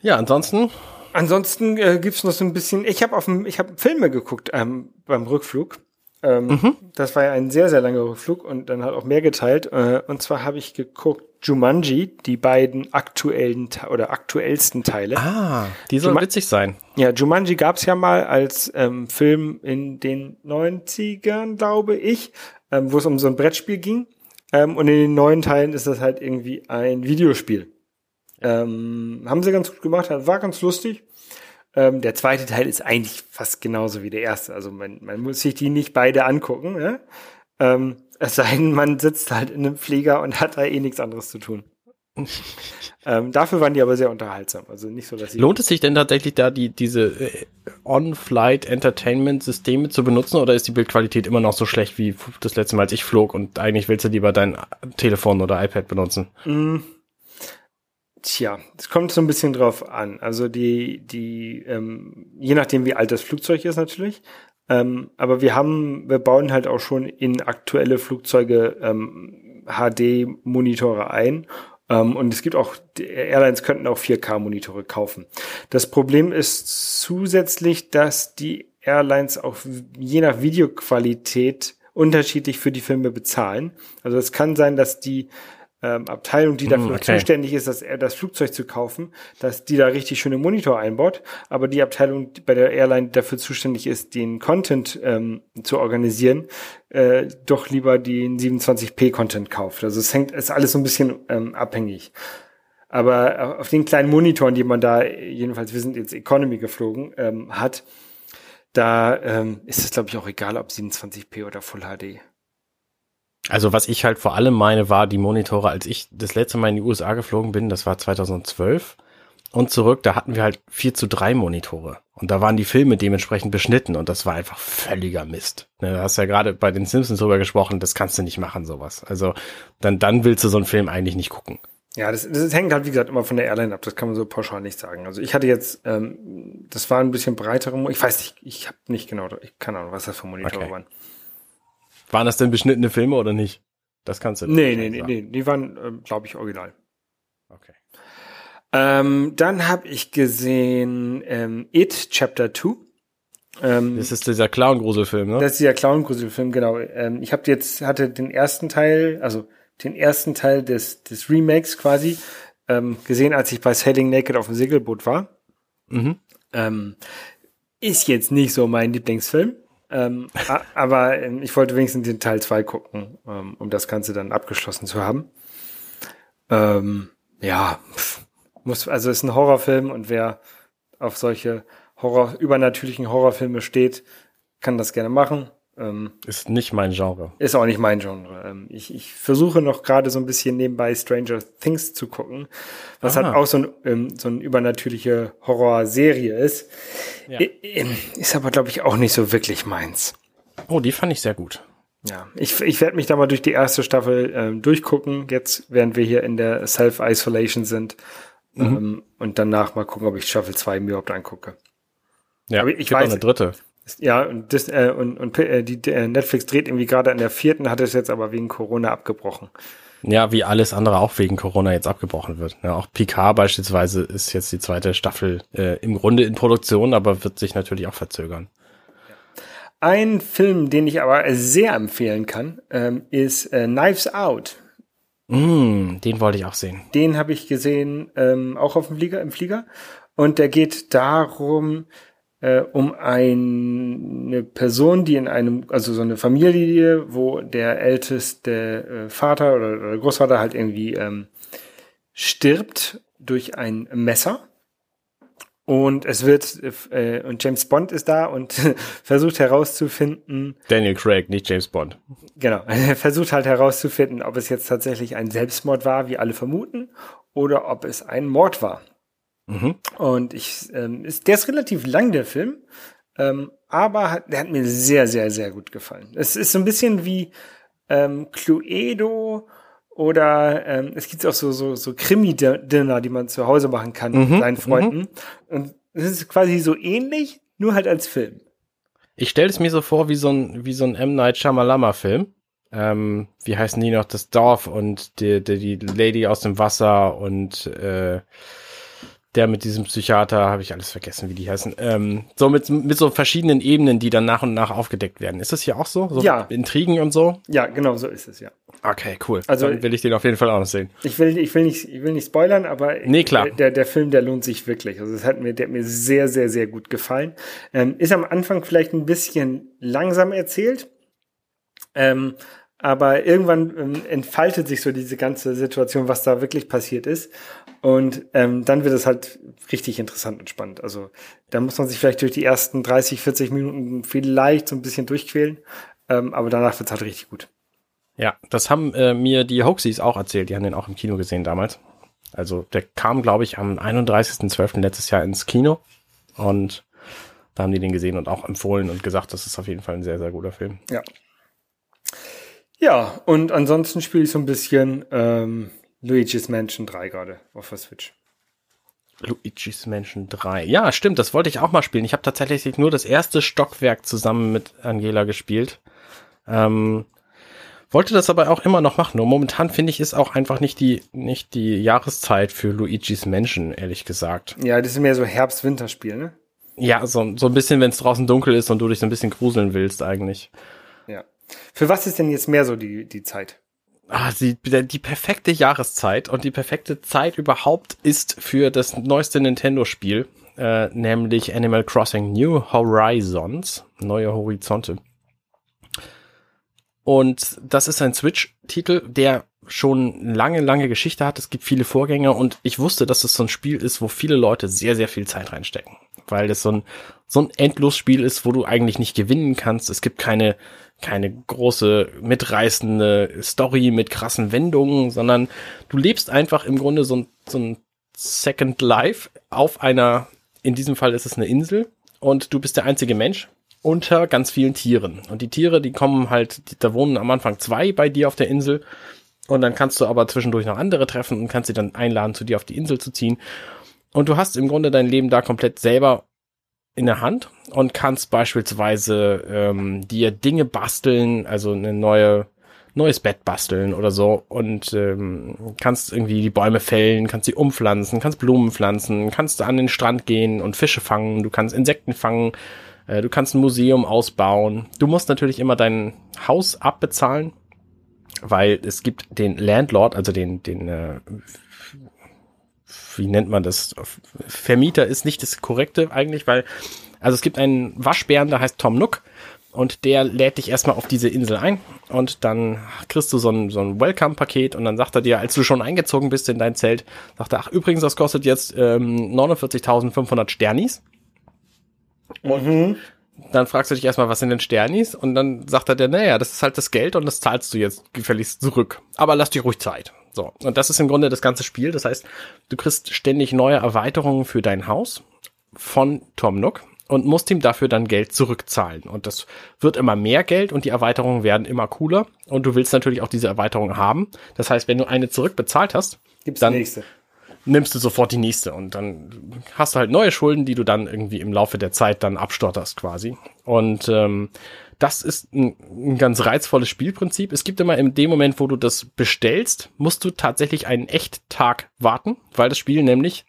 Ja, ansonsten. Ansonsten äh, gibt's noch so ein bisschen. Ich habe auf dem, ich habe Filme geguckt ähm, beim Rückflug. Ähm, mhm. Das war ja ein sehr, sehr langer Rückflug und dann hat auch mehr geteilt. Äh, und zwar habe ich geguckt Jumanji, die beiden aktuellen oder aktuellsten Teile. Ah, die sollen Juma witzig sein. Ja, Jumanji gab's ja mal als ähm, Film in den 90ern, glaube ich, ähm, wo es um so ein Brettspiel ging. Ähm, und in den neuen Teilen ist das halt irgendwie ein Videospiel. Ähm, haben sie ganz gut gemacht, war ganz lustig. Ähm, der zweite Teil ist eigentlich fast genauso wie der erste. Also man, man muss sich die nicht beide angucken. Ne? Ähm, es sei denn, man sitzt halt in einem Flieger und hat da eh nichts anderes zu tun. ähm, dafür waren die aber sehr unterhaltsam. Also nicht so, dass sie Lohnt es sich denn tatsächlich da die diese äh, On-Flight Entertainment Systeme zu benutzen oder ist die Bildqualität immer noch so schlecht wie das letzte Mal, als ich flog und eigentlich willst du lieber dein Telefon oder iPad benutzen? Mm, Tja, es kommt so ein bisschen drauf an. Also die, die, ähm, je nachdem wie alt das Flugzeug ist natürlich. Ähm, aber wir haben, wir bauen halt auch schon in aktuelle Flugzeuge ähm, HD-Monitore ein. Ähm, und es gibt auch, Airlines könnten auch 4K-Monitore kaufen. Das Problem ist zusätzlich, dass die Airlines auch je nach Videoqualität unterschiedlich für die Filme bezahlen. Also es kann sein, dass die ähm, Abteilung, die dafür okay. zuständig ist, das, das Flugzeug zu kaufen, dass die da richtig schöne Monitor einbaut, aber die Abteilung die bei der Airline dafür zuständig ist, den Content ähm, zu organisieren, äh, doch lieber den 27p Content kauft. Also es hängt, ist alles so ein bisschen ähm, abhängig. Aber auf den kleinen Monitoren, die man da, jedenfalls wir sind jetzt Economy geflogen, ähm, hat, da ähm, ist es, glaube ich, auch egal, ob 27p oder Full HD. Also was ich halt vor allem meine, war die Monitore, als ich das letzte Mal in die USA geflogen bin, das war 2012 und zurück, da hatten wir halt 4 zu 3 Monitore. Und da waren die Filme dementsprechend beschnitten und das war einfach völliger Mist. Ne, du hast ja gerade bei den Simpsons drüber gesprochen, das kannst du nicht machen, sowas. Also dann, dann willst du so einen Film eigentlich nicht gucken. Ja, das, das hängt halt, wie gesagt, immer von der Airline ab. Das kann man so pauschal nicht sagen. Also ich hatte jetzt, ähm, das war ein bisschen breitere, ich weiß nicht, ich habe nicht genau, ich keine Ahnung, was das für Monitore okay. waren. Waren das denn beschnittene Filme oder nicht? Das kannst du nicht Nee, nee, nee, nee, die waren, äh, glaube ich, original. Okay. Ähm, dann habe ich gesehen ähm, It Chapter 2. Ähm, das ist dieser Clown-Gruselfilm, ne? Das ist dieser Clown-Gruselfilm, genau. Ähm, ich habe jetzt, hatte den ersten Teil, also den ersten Teil des, des Remakes quasi, ähm, gesehen, als ich bei Sailing Naked auf dem Segelboot war. Mhm. Ähm, ist jetzt nicht so mein Lieblingsfilm. Ähm, aber ähm, ich wollte wenigstens den Teil 2 gucken, ähm, um das Ganze dann abgeschlossen zu haben. Ähm, ja, muss, also ist ein Horrorfilm und wer auf solche Horror, übernatürlichen Horrorfilme steht, kann das gerne machen. Ähm, ist nicht mein Genre. Ist auch nicht mein Genre. Ähm, ich, ich versuche noch gerade so ein bisschen nebenbei Stranger Things zu gucken, was Aha. halt auch so ein, ähm, so eine übernatürliche Horrorserie ist. Ja. Ist aber, glaube ich, auch nicht so wirklich meins. Oh, die fand ich sehr gut. Ja, ich, ich werde mich da mal durch die erste Staffel ähm, durchgucken, jetzt während wir hier in der Self-Isolation sind. Mhm. Ähm, und danach mal gucken, ob ich Staffel 2 mir überhaupt angucke. Ja, aber ich weiß, eine dritte. Ja, und, das, äh, und, und äh, die, äh, Netflix dreht irgendwie gerade an der vierten, hat es jetzt aber wegen Corona abgebrochen. Ja, wie alles andere auch wegen Corona jetzt abgebrochen wird. Ja, auch Picard beispielsweise ist jetzt die zweite Staffel äh, im Grunde in Produktion, aber wird sich natürlich auch verzögern. Ein Film, den ich aber sehr empfehlen kann, ähm, ist äh, Knives Out. Mm, den wollte ich auch sehen. Den habe ich gesehen, ähm, auch auf dem Flieger, im Flieger. Und der geht darum, äh, um eine Person, die in einem, also so eine Familie, wo der älteste äh, Vater oder, oder Großvater halt irgendwie ähm, stirbt durch ein Messer. Und es wird, äh, und James Bond ist da und versucht herauszufinden. Daniel Craig, nicht James Bond. Genau. Er versucht halt herauszufinden, ob es jetzt tatsächlich ein Selbstmord war, wie alle vermuten, oder ob es ein Mord war. Mhm. Und ich, ähm, ist, der ist relativ lang, der Film. Ähm, aber hat, der hat mir sehr, sehr, sehr gut gefallen. Es ist so ein bisschen wie ähm, Cluedo oder ähm, es gibt auch so, so, so Krimi-Dinner, die man zu Hause machen kann mhm. mit seinen Freunden. Mhm. Und es ist quasi so ähnlich, nur halt als Film. Ich stelle es mir so vor wie so ein, wie so ein M. Night Shyamalama-Film ähm, wie heißen die noch, das Dorf und die, die, die Lady aus dem Wasser und äh, der mit diesem Psychiater, habe ich alles vergessen, wie die heißen. Ähm, so mit, mit so verschiedenen Ebenen, die dann nach und nach aufgedeckt werden. Ist das hier auch so? so Ja. Intrigen und so? Ja, genau so ist es, ja. Okay, cool. Also- dann will ich den auf jeden Fall auch noch sehen. Ich will, ich will nicht, ich will nicht spoilern, aber Nee, klar. Der, der Film, der lohnt sich wirklich. Also es hat mir, der hat mir sehr, sehr, sehr gut gefallen. Ähm, ist am Anfang vielleicht ein bisschen langsam erzählt, ähm, aber irgendwann ähm, entfaltet sich so diese ganze Situation, was da wirklich passiert ist. Und ähm, dann wird es halt richtig interessant und spannend. Also da muss man sich vielleicht durch die ersten 30, 40 Minuten vielleicht so ein bisschen durchquälen, ähm, aber danach wird es halt richtig gut. Ja, das haben äh, mir die Hoaxies auch erzählt. Die haben den auch im Kino gesehen damals. Also der kam, glaube ich, am 31.12. letztes Jahr ins Kino. Und da haben die den gesehen und auch empfohlen und gesagt, das ist auf jeden Fall ein sehr, sehr guter Film. Ja. Ja, und ansonsten spiele ich so ein bisschen ähm, Luigi's Mansion 3 gerade auf der Switch. Luigi's Mansion 3. Ja, stimmt, das wollte ich auch mal spielen. Ich habe tatsächlich nur das erste Stockwerk zusammen mit Angela gespielt. Ähm, wollte das aber auch immer noch machen. Nur momentan finde ich, ist auch einfach nicht die, nicht die Jahreszeit für Luigi's Mansion, ehrlich gesagt. Ja, das ist mehr so Herbst-Winterspiel, ne? Ja, so, so ein bisschen, wenn es draußen dunkel ist und du dich so ein bisschen gruseln willst eigentlich. Ja. Für was ist denn jetzt mehr so die, die Zeit? Ah, die, die perfekte Jahreszeit und die perfekte Zeit überhaupt ist für das neueste Nintendo-Spiel, äh, nämlich Animal Crossing New Horizons, neue Horizonte. Und das ist ein Switch-Titel, der schon lange, lange Geschichte hat. Es gibt viele Vorgänger und ich wusste, dass es so ein Spiel ist, wo viele Leute sehr, sehr viel Zeit reinstecken. Weil es so ein, so ein Endlosspiel ist, wo du eigentlich nicht gewinnen kannst. Es gibt keine, keine große, mitreißende Story mit krassen Wendungen, sondern du lebst einfach im Grunde so ein, so ein Second Life auf einer, in diesem Fall ist es eine Insel und du bist der einzige Mensch unter ganz vielen Tieren. Und die Tiere, die kommen halt, die- da wohnen am Anfang zwei bei dir auf der Insel. Und dann kannst du aber zwischendurch noch andere treffen und kannst sie dann einladen, zu dir auf die Insel zu ziehen. Und du hast im Grunde dein Leben da komplett selber in der Hand und kannst beispielsweise ähm, dir Dinge basteln, also eine neue neues Bett basteln oder so und ähm, kannst irgendwie die Bäume fällen, kannst sie umpflanzen, kannst Blumen pflanzen, kannst an den Strand gehen und Fische fangen, du kannst Insekten fangen, äh, du kannst ein Museum ausbauen. Du musst natürlich immer dein Haus abbezahlen, weil es gibt den Landlord, also den den äh, wie nennt man das? Vermieter ist nicht das korrekte eigentlich, weil also es gibt einen Waschbären, der heißt Tom Nook und der lädt dich erstmal auf diese Insel ein und dann kriegst du so ein, so ein Welcome-Paket und dann sagt er dir, als du schon eingezogen bist in dein Zelt, sagt er, ach übrigens, das kostet jetzt ähm, 49.500 Sternis. Mhm. Dann fragst du dich erstmal, was sind denn Sternis? Und dann sagt er dir, naja, das ist halt das Geld und das zahlst du jetzt gefälligst zurück. Aber lass dir ruhig Zeit. So. Und das ist im Grunde das ganze Spiel. Das heißt, du kriegst ständig neue Erweiterungen für dein Haus von Tom Nook und musst ihm dafür dann Geld zurückzahlen. Und das wird immer mehr Geld und die Erweiterungen werden immer cooler. Und du willst natürlich auch diese Erweiterung haben. Das heißt, wenn du eine zurückbezahlt hast, Gibt's Dann- nächste. nimmst du sofort die nächste und dann hast du halt neue Schulden, die du dann irgendwie im Laufe der Zeit dann abstotterst quasi. Und ähm, das ist ein, ein ganz reizvolles Spielprinzip. Es gibt immer in dem Moment, wo du das bestellst, musst du tatsächlich einen Echttag warten, weil das Spiel nämlich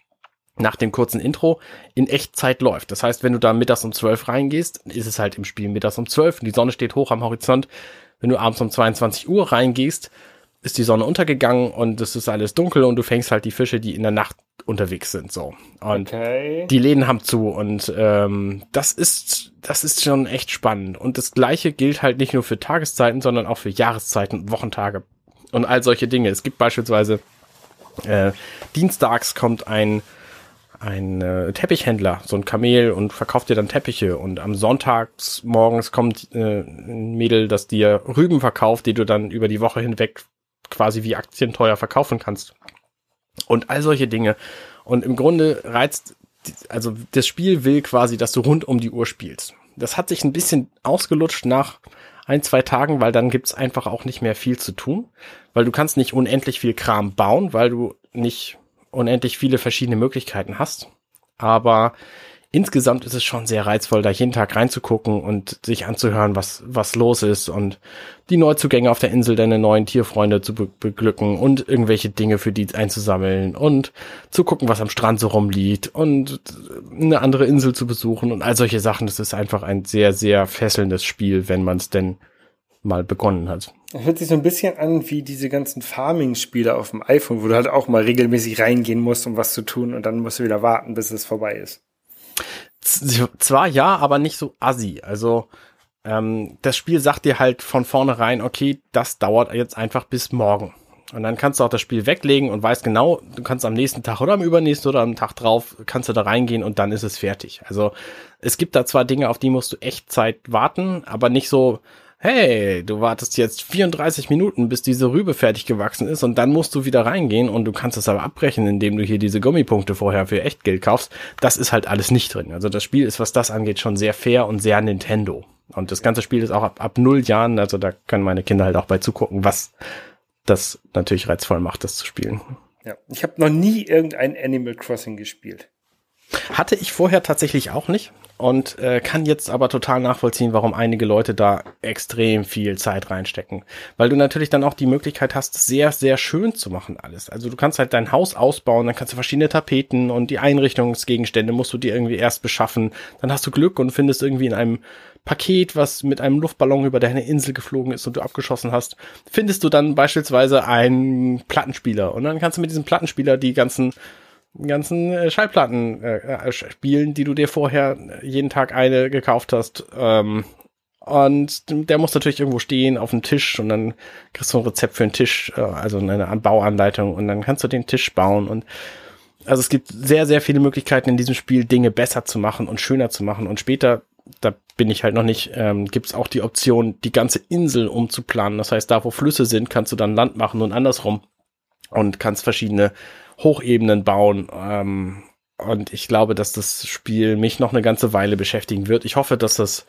nach dem kurzen Intro in Echtzeit läuft. Das heißt, wenn du da mittags um 12 reingehst, ist es halt im Spiel mittags um 12 und die Sonne steht hoch am Horizont. Wenn du abends um 22 Uhr reingehst, ist die Sonne untergegangen und es ist alles dunkel und du fängst halt die Fische, die in der Nacht unterwegs sind, so. Und Okay. die Läden haben zu und ähm, das ist das ist schon echt spannend und das gleiche gilt halt nicht nur für Tageszeiten, sondern auch für Jahreszeiten, Wochentage und all solche Dinge. Es gibt beispielsweise äh, dienstags kommt ein ein äh, Teppichhändler, so ein Kamel und verkauft dir dann Teppiche und am Sonntags morgens kommt äh, ein Mädel, das dir Rüben verkauft, die du dann über die Woche hinweg quasi wie Aktien teuer verkaufen kannst. Und all solche Dinge. Und im Grunde reizt, also das Spiel will quasi, dass du rund um die Uhr spielst. Das hat sich ein bisschen ausgelutscht nach ein, zwei Tagen, weil dann gibt's einfach auch nicht mehr viel zu tun. Weil du kannst nicht unendlich viel Kram bauen, weil du nicht unendlich viele verschiedene Möglichkeiten hast. Aber insgesamt ist es schon sehr reizvoll, da jeden Tag reinzugucken und sich anzuhören, was, was los ist und die Neuzugänge auf der Insel, deine neuen Tierfreunde zu be beglücken und irgendwelche Dinge für die einzusammeln und zu gucken, was am Strand so rumliegt und eine andere Insel zu besuchen und all solche Sachen. Das ist einfach ein sehr, sehr fesselndes Spiel, wenn man es denn mal begonnen hat. Das hört sich so ein bisschen an wie diese ganzen Farming-Spiele auf dem iPhone, wo du halt auch mal regelmäßig reingehen musst, um was zu tun und dann musst du wieder warten, bis es vorbei ist. Zwar ja, aber nicht so assi. Also ähm, das Spiel sagt dir halt von vornherein, okay, das dauert jetzt einfach bis morgen. Und dann kannst du auch das Spiel weglegen und weißt genau, du kannst am nächsten Tag oder am übernächsten oder am Tag drauf, kannst du da reingehen und dann ist es fertig. Also es gibt da zwar Dinge, auf die musst du echt Zeit warten, aber nicht so, hey, du wartest jetzt 34 Minuten, bis diese Rübe fertig gewachsen ist und dann musst du wieder reingehen und du kannst es aber abbrechen, indem du hier diese Gummipunkte vorher für Echtgeld kaufst. Das ist halt alles nicht drin. Also das Spiel ist, was das angeht, schon sehr fair und sehr Nintendo. Und das ganze Spiel ist auch ab, ab null Jahren, also da können meine Kinder halt auch bei zugucken, was das natürlich reizvoll macht, das zu spielen. Ja, ich habe noch nie irgendein Animal Crossing gespielt. Hatte ich vorher tatsächlich auch nicht und äh, kann jetzt aber total nachvollziehen, warum einige Leute da extrem viel Zeit reinstecken. Weil du natürlich dann auch die Möglichkeit hast, sehr, sehr schön zu machen alles. Also du kannst halt dein Haus ausbauen, dann kannst du verschiedene Tapeten und die Einrichtungsgegenstände musst du dir irgendwie erst beschaffen. Dann hast du Glück und findest irgendwie in einem Paket, was mit einem Luftballon über deine Insel geflogen ist und du abgeschossen hast, findest du dann beispielsweise einen Plattenspieler. Und dann kannst du mit diesem Plattenspieler die ganzen ganzen äh, Schallplatten äh, äh, spielen, die du dir vorher jeden Tag eine gekauft hast. Ähm, und der muss natürlich irgendwo stehen auf dem Tisch und dann kriegst du ein Rezept für einen Tisch, äh, also eine Bauanleitung und dann kannst du den Tisch bauen und also es gibt sehr, sehr viele Möglichkeiten in diesem Spiel, Dinge besser zu machen und schöner zu machen. Und später, da bin ich halt noch nicht, ähm, gibt es auch die Option, die ganze Insel umzuplanen. Das heißt, da wo Flüsse sind, kannst du dann Land machen und andersrum und kannst verschiedene Hochebenen bauen. Ähm, und ich glaube, dass das Spiel mich noch eine ganze Weile beschäftigen wird. Ich hoffe, dass das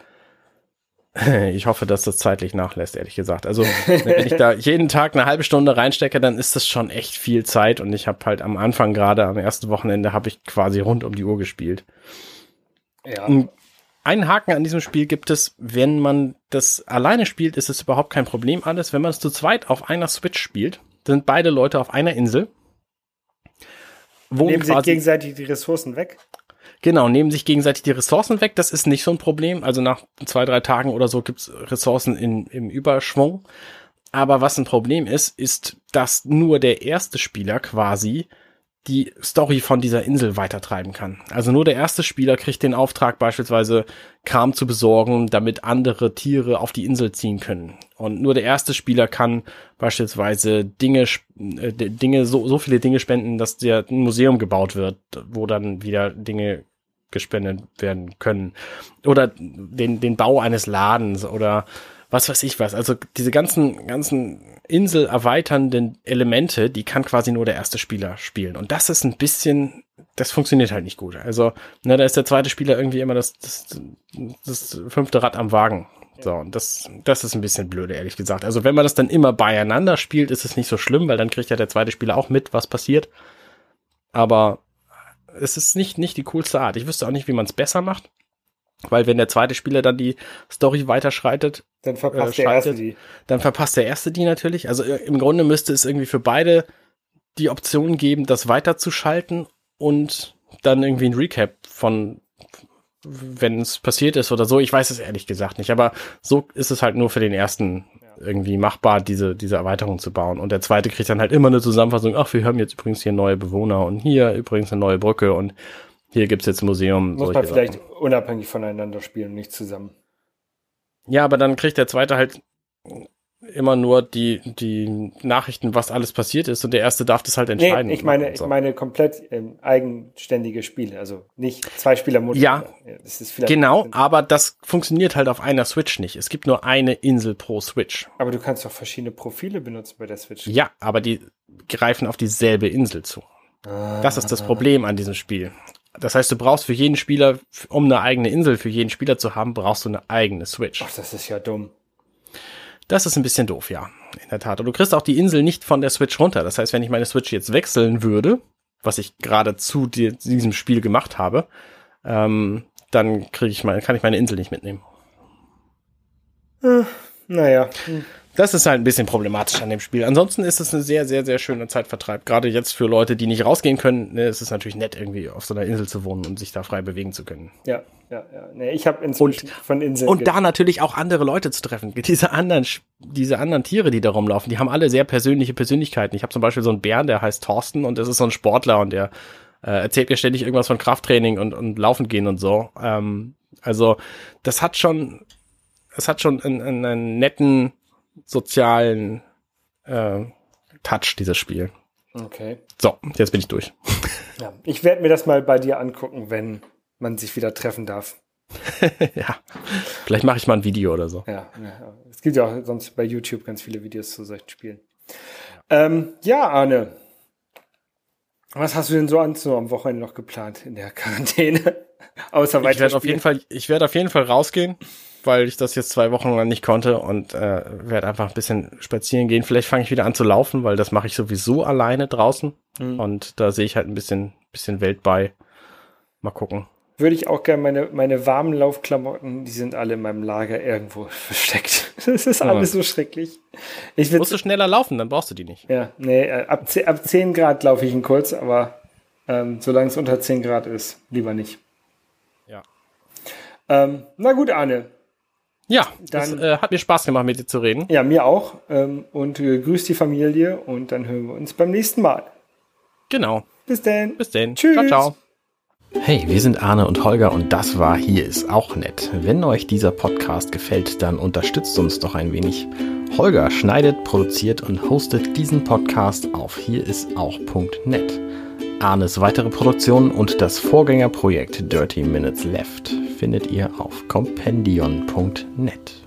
ich hoffe, dass das zeitlich nachlässt, ehrlich gesagt. Also, wenn ich da jeden Tag eine halbe Stunde reinstecke, dann ist das schon echt viel Zeit. Und ich habe halt am Anfang, gerade am ersten Wochenende, habe ich quasi rund um die Uhr gespielt. Ja. Einen Haken an diesem Spiel gibt es, wenn man das alleine spielt, ist es überhaupt kein Problem alles. Wenn man es zu zweit auf einer Switch spielt, sind beide Leute auf einer Insel wohnen nehmen sich gegenseitig die Ressourcen weg. Genau, nehmen sich gegenseitig die Ressourcen weg. Das ist nicht so ein Problem. Also nach zwei, drei Tagen oder so gibt's Ressourcen in, im Überschwung. Aber was ein Problem ist, ist, dass nur der erste Spieler quasi die Story von dieser Insel weitertreiben kann. Also nur der erste Spieler kriegt den Auftrag, beispielsweise Kram zu besorgen, damit andere Tiere auf die Insel ziehen können. Und nur der erste Spieler kann beispielsweise Dinge, äh, Dinge, so, so viele Dinge spenden, dass der ein Museum gebaut wird, wo dann wieder Dinge gespendet werden können. Oder den, den Bau eines Ladens oder was weiß ich was. Also diese ganzen, ganzen Insel erweiternden Elemente, die kann quasi nur der erste Spieler spielen. Und das ist ein bisschen, das funktioniert halt nicht gut. Also, ne, da ist der zweite Spieler irgendwie immer das, das, das fünfte Rad am Wagen. So, und das, das ist ein bisschen blöde, ehrlich gesagt. Also, wenn man das dann immer beieinander spielt, ist es nicht so schlimm, weil dann kriegt ja der zweite Spieler auch mit, was passiert. Aber es ist nicht, nicht die coolste Art. Ich wüsste auch nicht, wie man es besser macht. Weil wenn der zweite Spieler dann die Story weiterschreitet, dann verpasst äh, der erste die. Dann verpasst der erste die natürlich. Also äh, im Grunde müsste es irgendwie für beide die Option geben, das weiterzuschalten und dann irgendwie ein Recap von wenn es passiert ist oder so. Ich weiß es ehrlich gesagt nicht, aber so ist es halt nur für den ersten irgendwie machbar, diese, diese Erweiterung zu bauen. Und der zweite kriegt dann halt immer eine Zusammenfassung, ach, wir haben jetzt übrigens hier neue Bewohner und hier übrigens eine neue Brücke und hier gibt's jetzt ein Museum. Muss man vielleicht Sachen. unabhängig voneinander spielen, nicht zusammen. Ja, aber dann kriegt der zweite halt immer nur die, die Nachrichten, was alles passiert ist und der erste darf das halt entscheiden. Nee, ich meine, so. ich meine komplett ähm, eigenständige Spiele, also nicht zwei Spieler Ja, genau, aber das funktioniert halt auf einer Switch nicht. Es gibt nur eine Insel pro Switch. Aber du kannst doch verschiedene Profile benutzen bei der Switch. Ja, aber die greifen auf dieselbe Insel zu. Ah. Das ist das Problem an diesem Spiel. Das heißt, du brauchst für jeden Spieler, um eine eigene Insel für jeden Spieler zu haben, brauchst du eine eigene Switch. Ach, das ist ja dumm. Das ist ein bisschen doof, ja. In der Tat. Und du kriegst auch die Insel nicht von der Switch runter. Das heißt, wenn ich meine Switch jetzt wechseln würde, was ich gerade zu diesem Spiel gemacht habe, ähm, dann kriege ich mal, kann ich meine Insel nicht mitnehmen. Äh, naja. Hm. Das ist halt ein bisschen problematisch an dem Spiel. Ansonsten ist es eine sehr, sehr, sehr schöne Zeitvertreib. Gerade jetzt für Leute, die nicht rausgehen können, ne, ist es natürlich nett, irgendwie auf so einer Insel zu wohnen und sich da frei bewegen zu können. Ja, ja, ja. Nee, ich habe inzwischen und, von Inseln. Und da natürlich auch andere Leute zu treffen. Diese anderen, diese anderen Tiere, die da rumlaufen, die haben alle sehr persönliche Persönlichkeiten. Ich habe zum Beispiel so einen Bären, der heißt Thorsten und das ist so ein Sportler und der äh, erzählt mir ständig irgendwas von Krafttraining und, und Laufen gehen und so. Ähm, also das hat schon, es hat schon einen, einen netten sozialen äh, Touch, dieses Spiel. Okay. So, jetzt bin ich durch. Ja, ich werde mir das mal bei dir angucken, wenn man sich wieder treffen darf. ja, vielleicht mache ich mal ein Video oder so. Ja, ja, es gibt ja auch sonst bei YouTube ganz viele Videos zu solchen Spielen. Ja, ähm, ja Arne, was hast du denn so, an, so am Wochenende noch geplant in der Quarantäne? Außer ich werde auf jeden Fall, ich werde auf jeden Fall rausgehen weil ich das jetzt zwei Wochen lang nicht konnte und äh, werde einfach ein bisschen spazieren gehen. Vielleicht fange ich wieder an zu laufen, weil das mache ich sowieso alleine draußen. Mhm. Und da sehe ich halt ein bisschen, bisschen Welt bei. Mal gucken. Würde ich auch gerne meine, meine warmen Laufklamotten, die sind alle in meinem Lager irgendwo versteckt. Das ist alles ja. so schrecklich. Ich Musst du schneller laufen, dann brauchst du die nicht. Ja, nee, äh, ab, 10, ab 10 Grad laufe ich ihn kurz, aber ähm, solange es unter 10 Grad ist, lieber nicht. Ja. Ähm, na gut, Arne. Ja, dann, das äh, hat mir Spaß gemacht, mit dir zu reden. Ja, mir auch. Ähm, und äh, grüß die Familie und dann hören wir uns beim nächsten Mal. Genau. Bis denn. Bis denn. Tschüss. Ciao, ciao. Hey, wir sind Arne und Holger und das war Hier ist auch nett. Wenn euch dieser Podcast gefällt, dann unterstützt uns doch ein wenig. Holger schneidet, produziert und hostet diesen Podcast auf hierisauch.net. Arnes weitere Produktionen und das Vorgängerprojekt Dirty Minutes Left findet ihr auf compendion.net.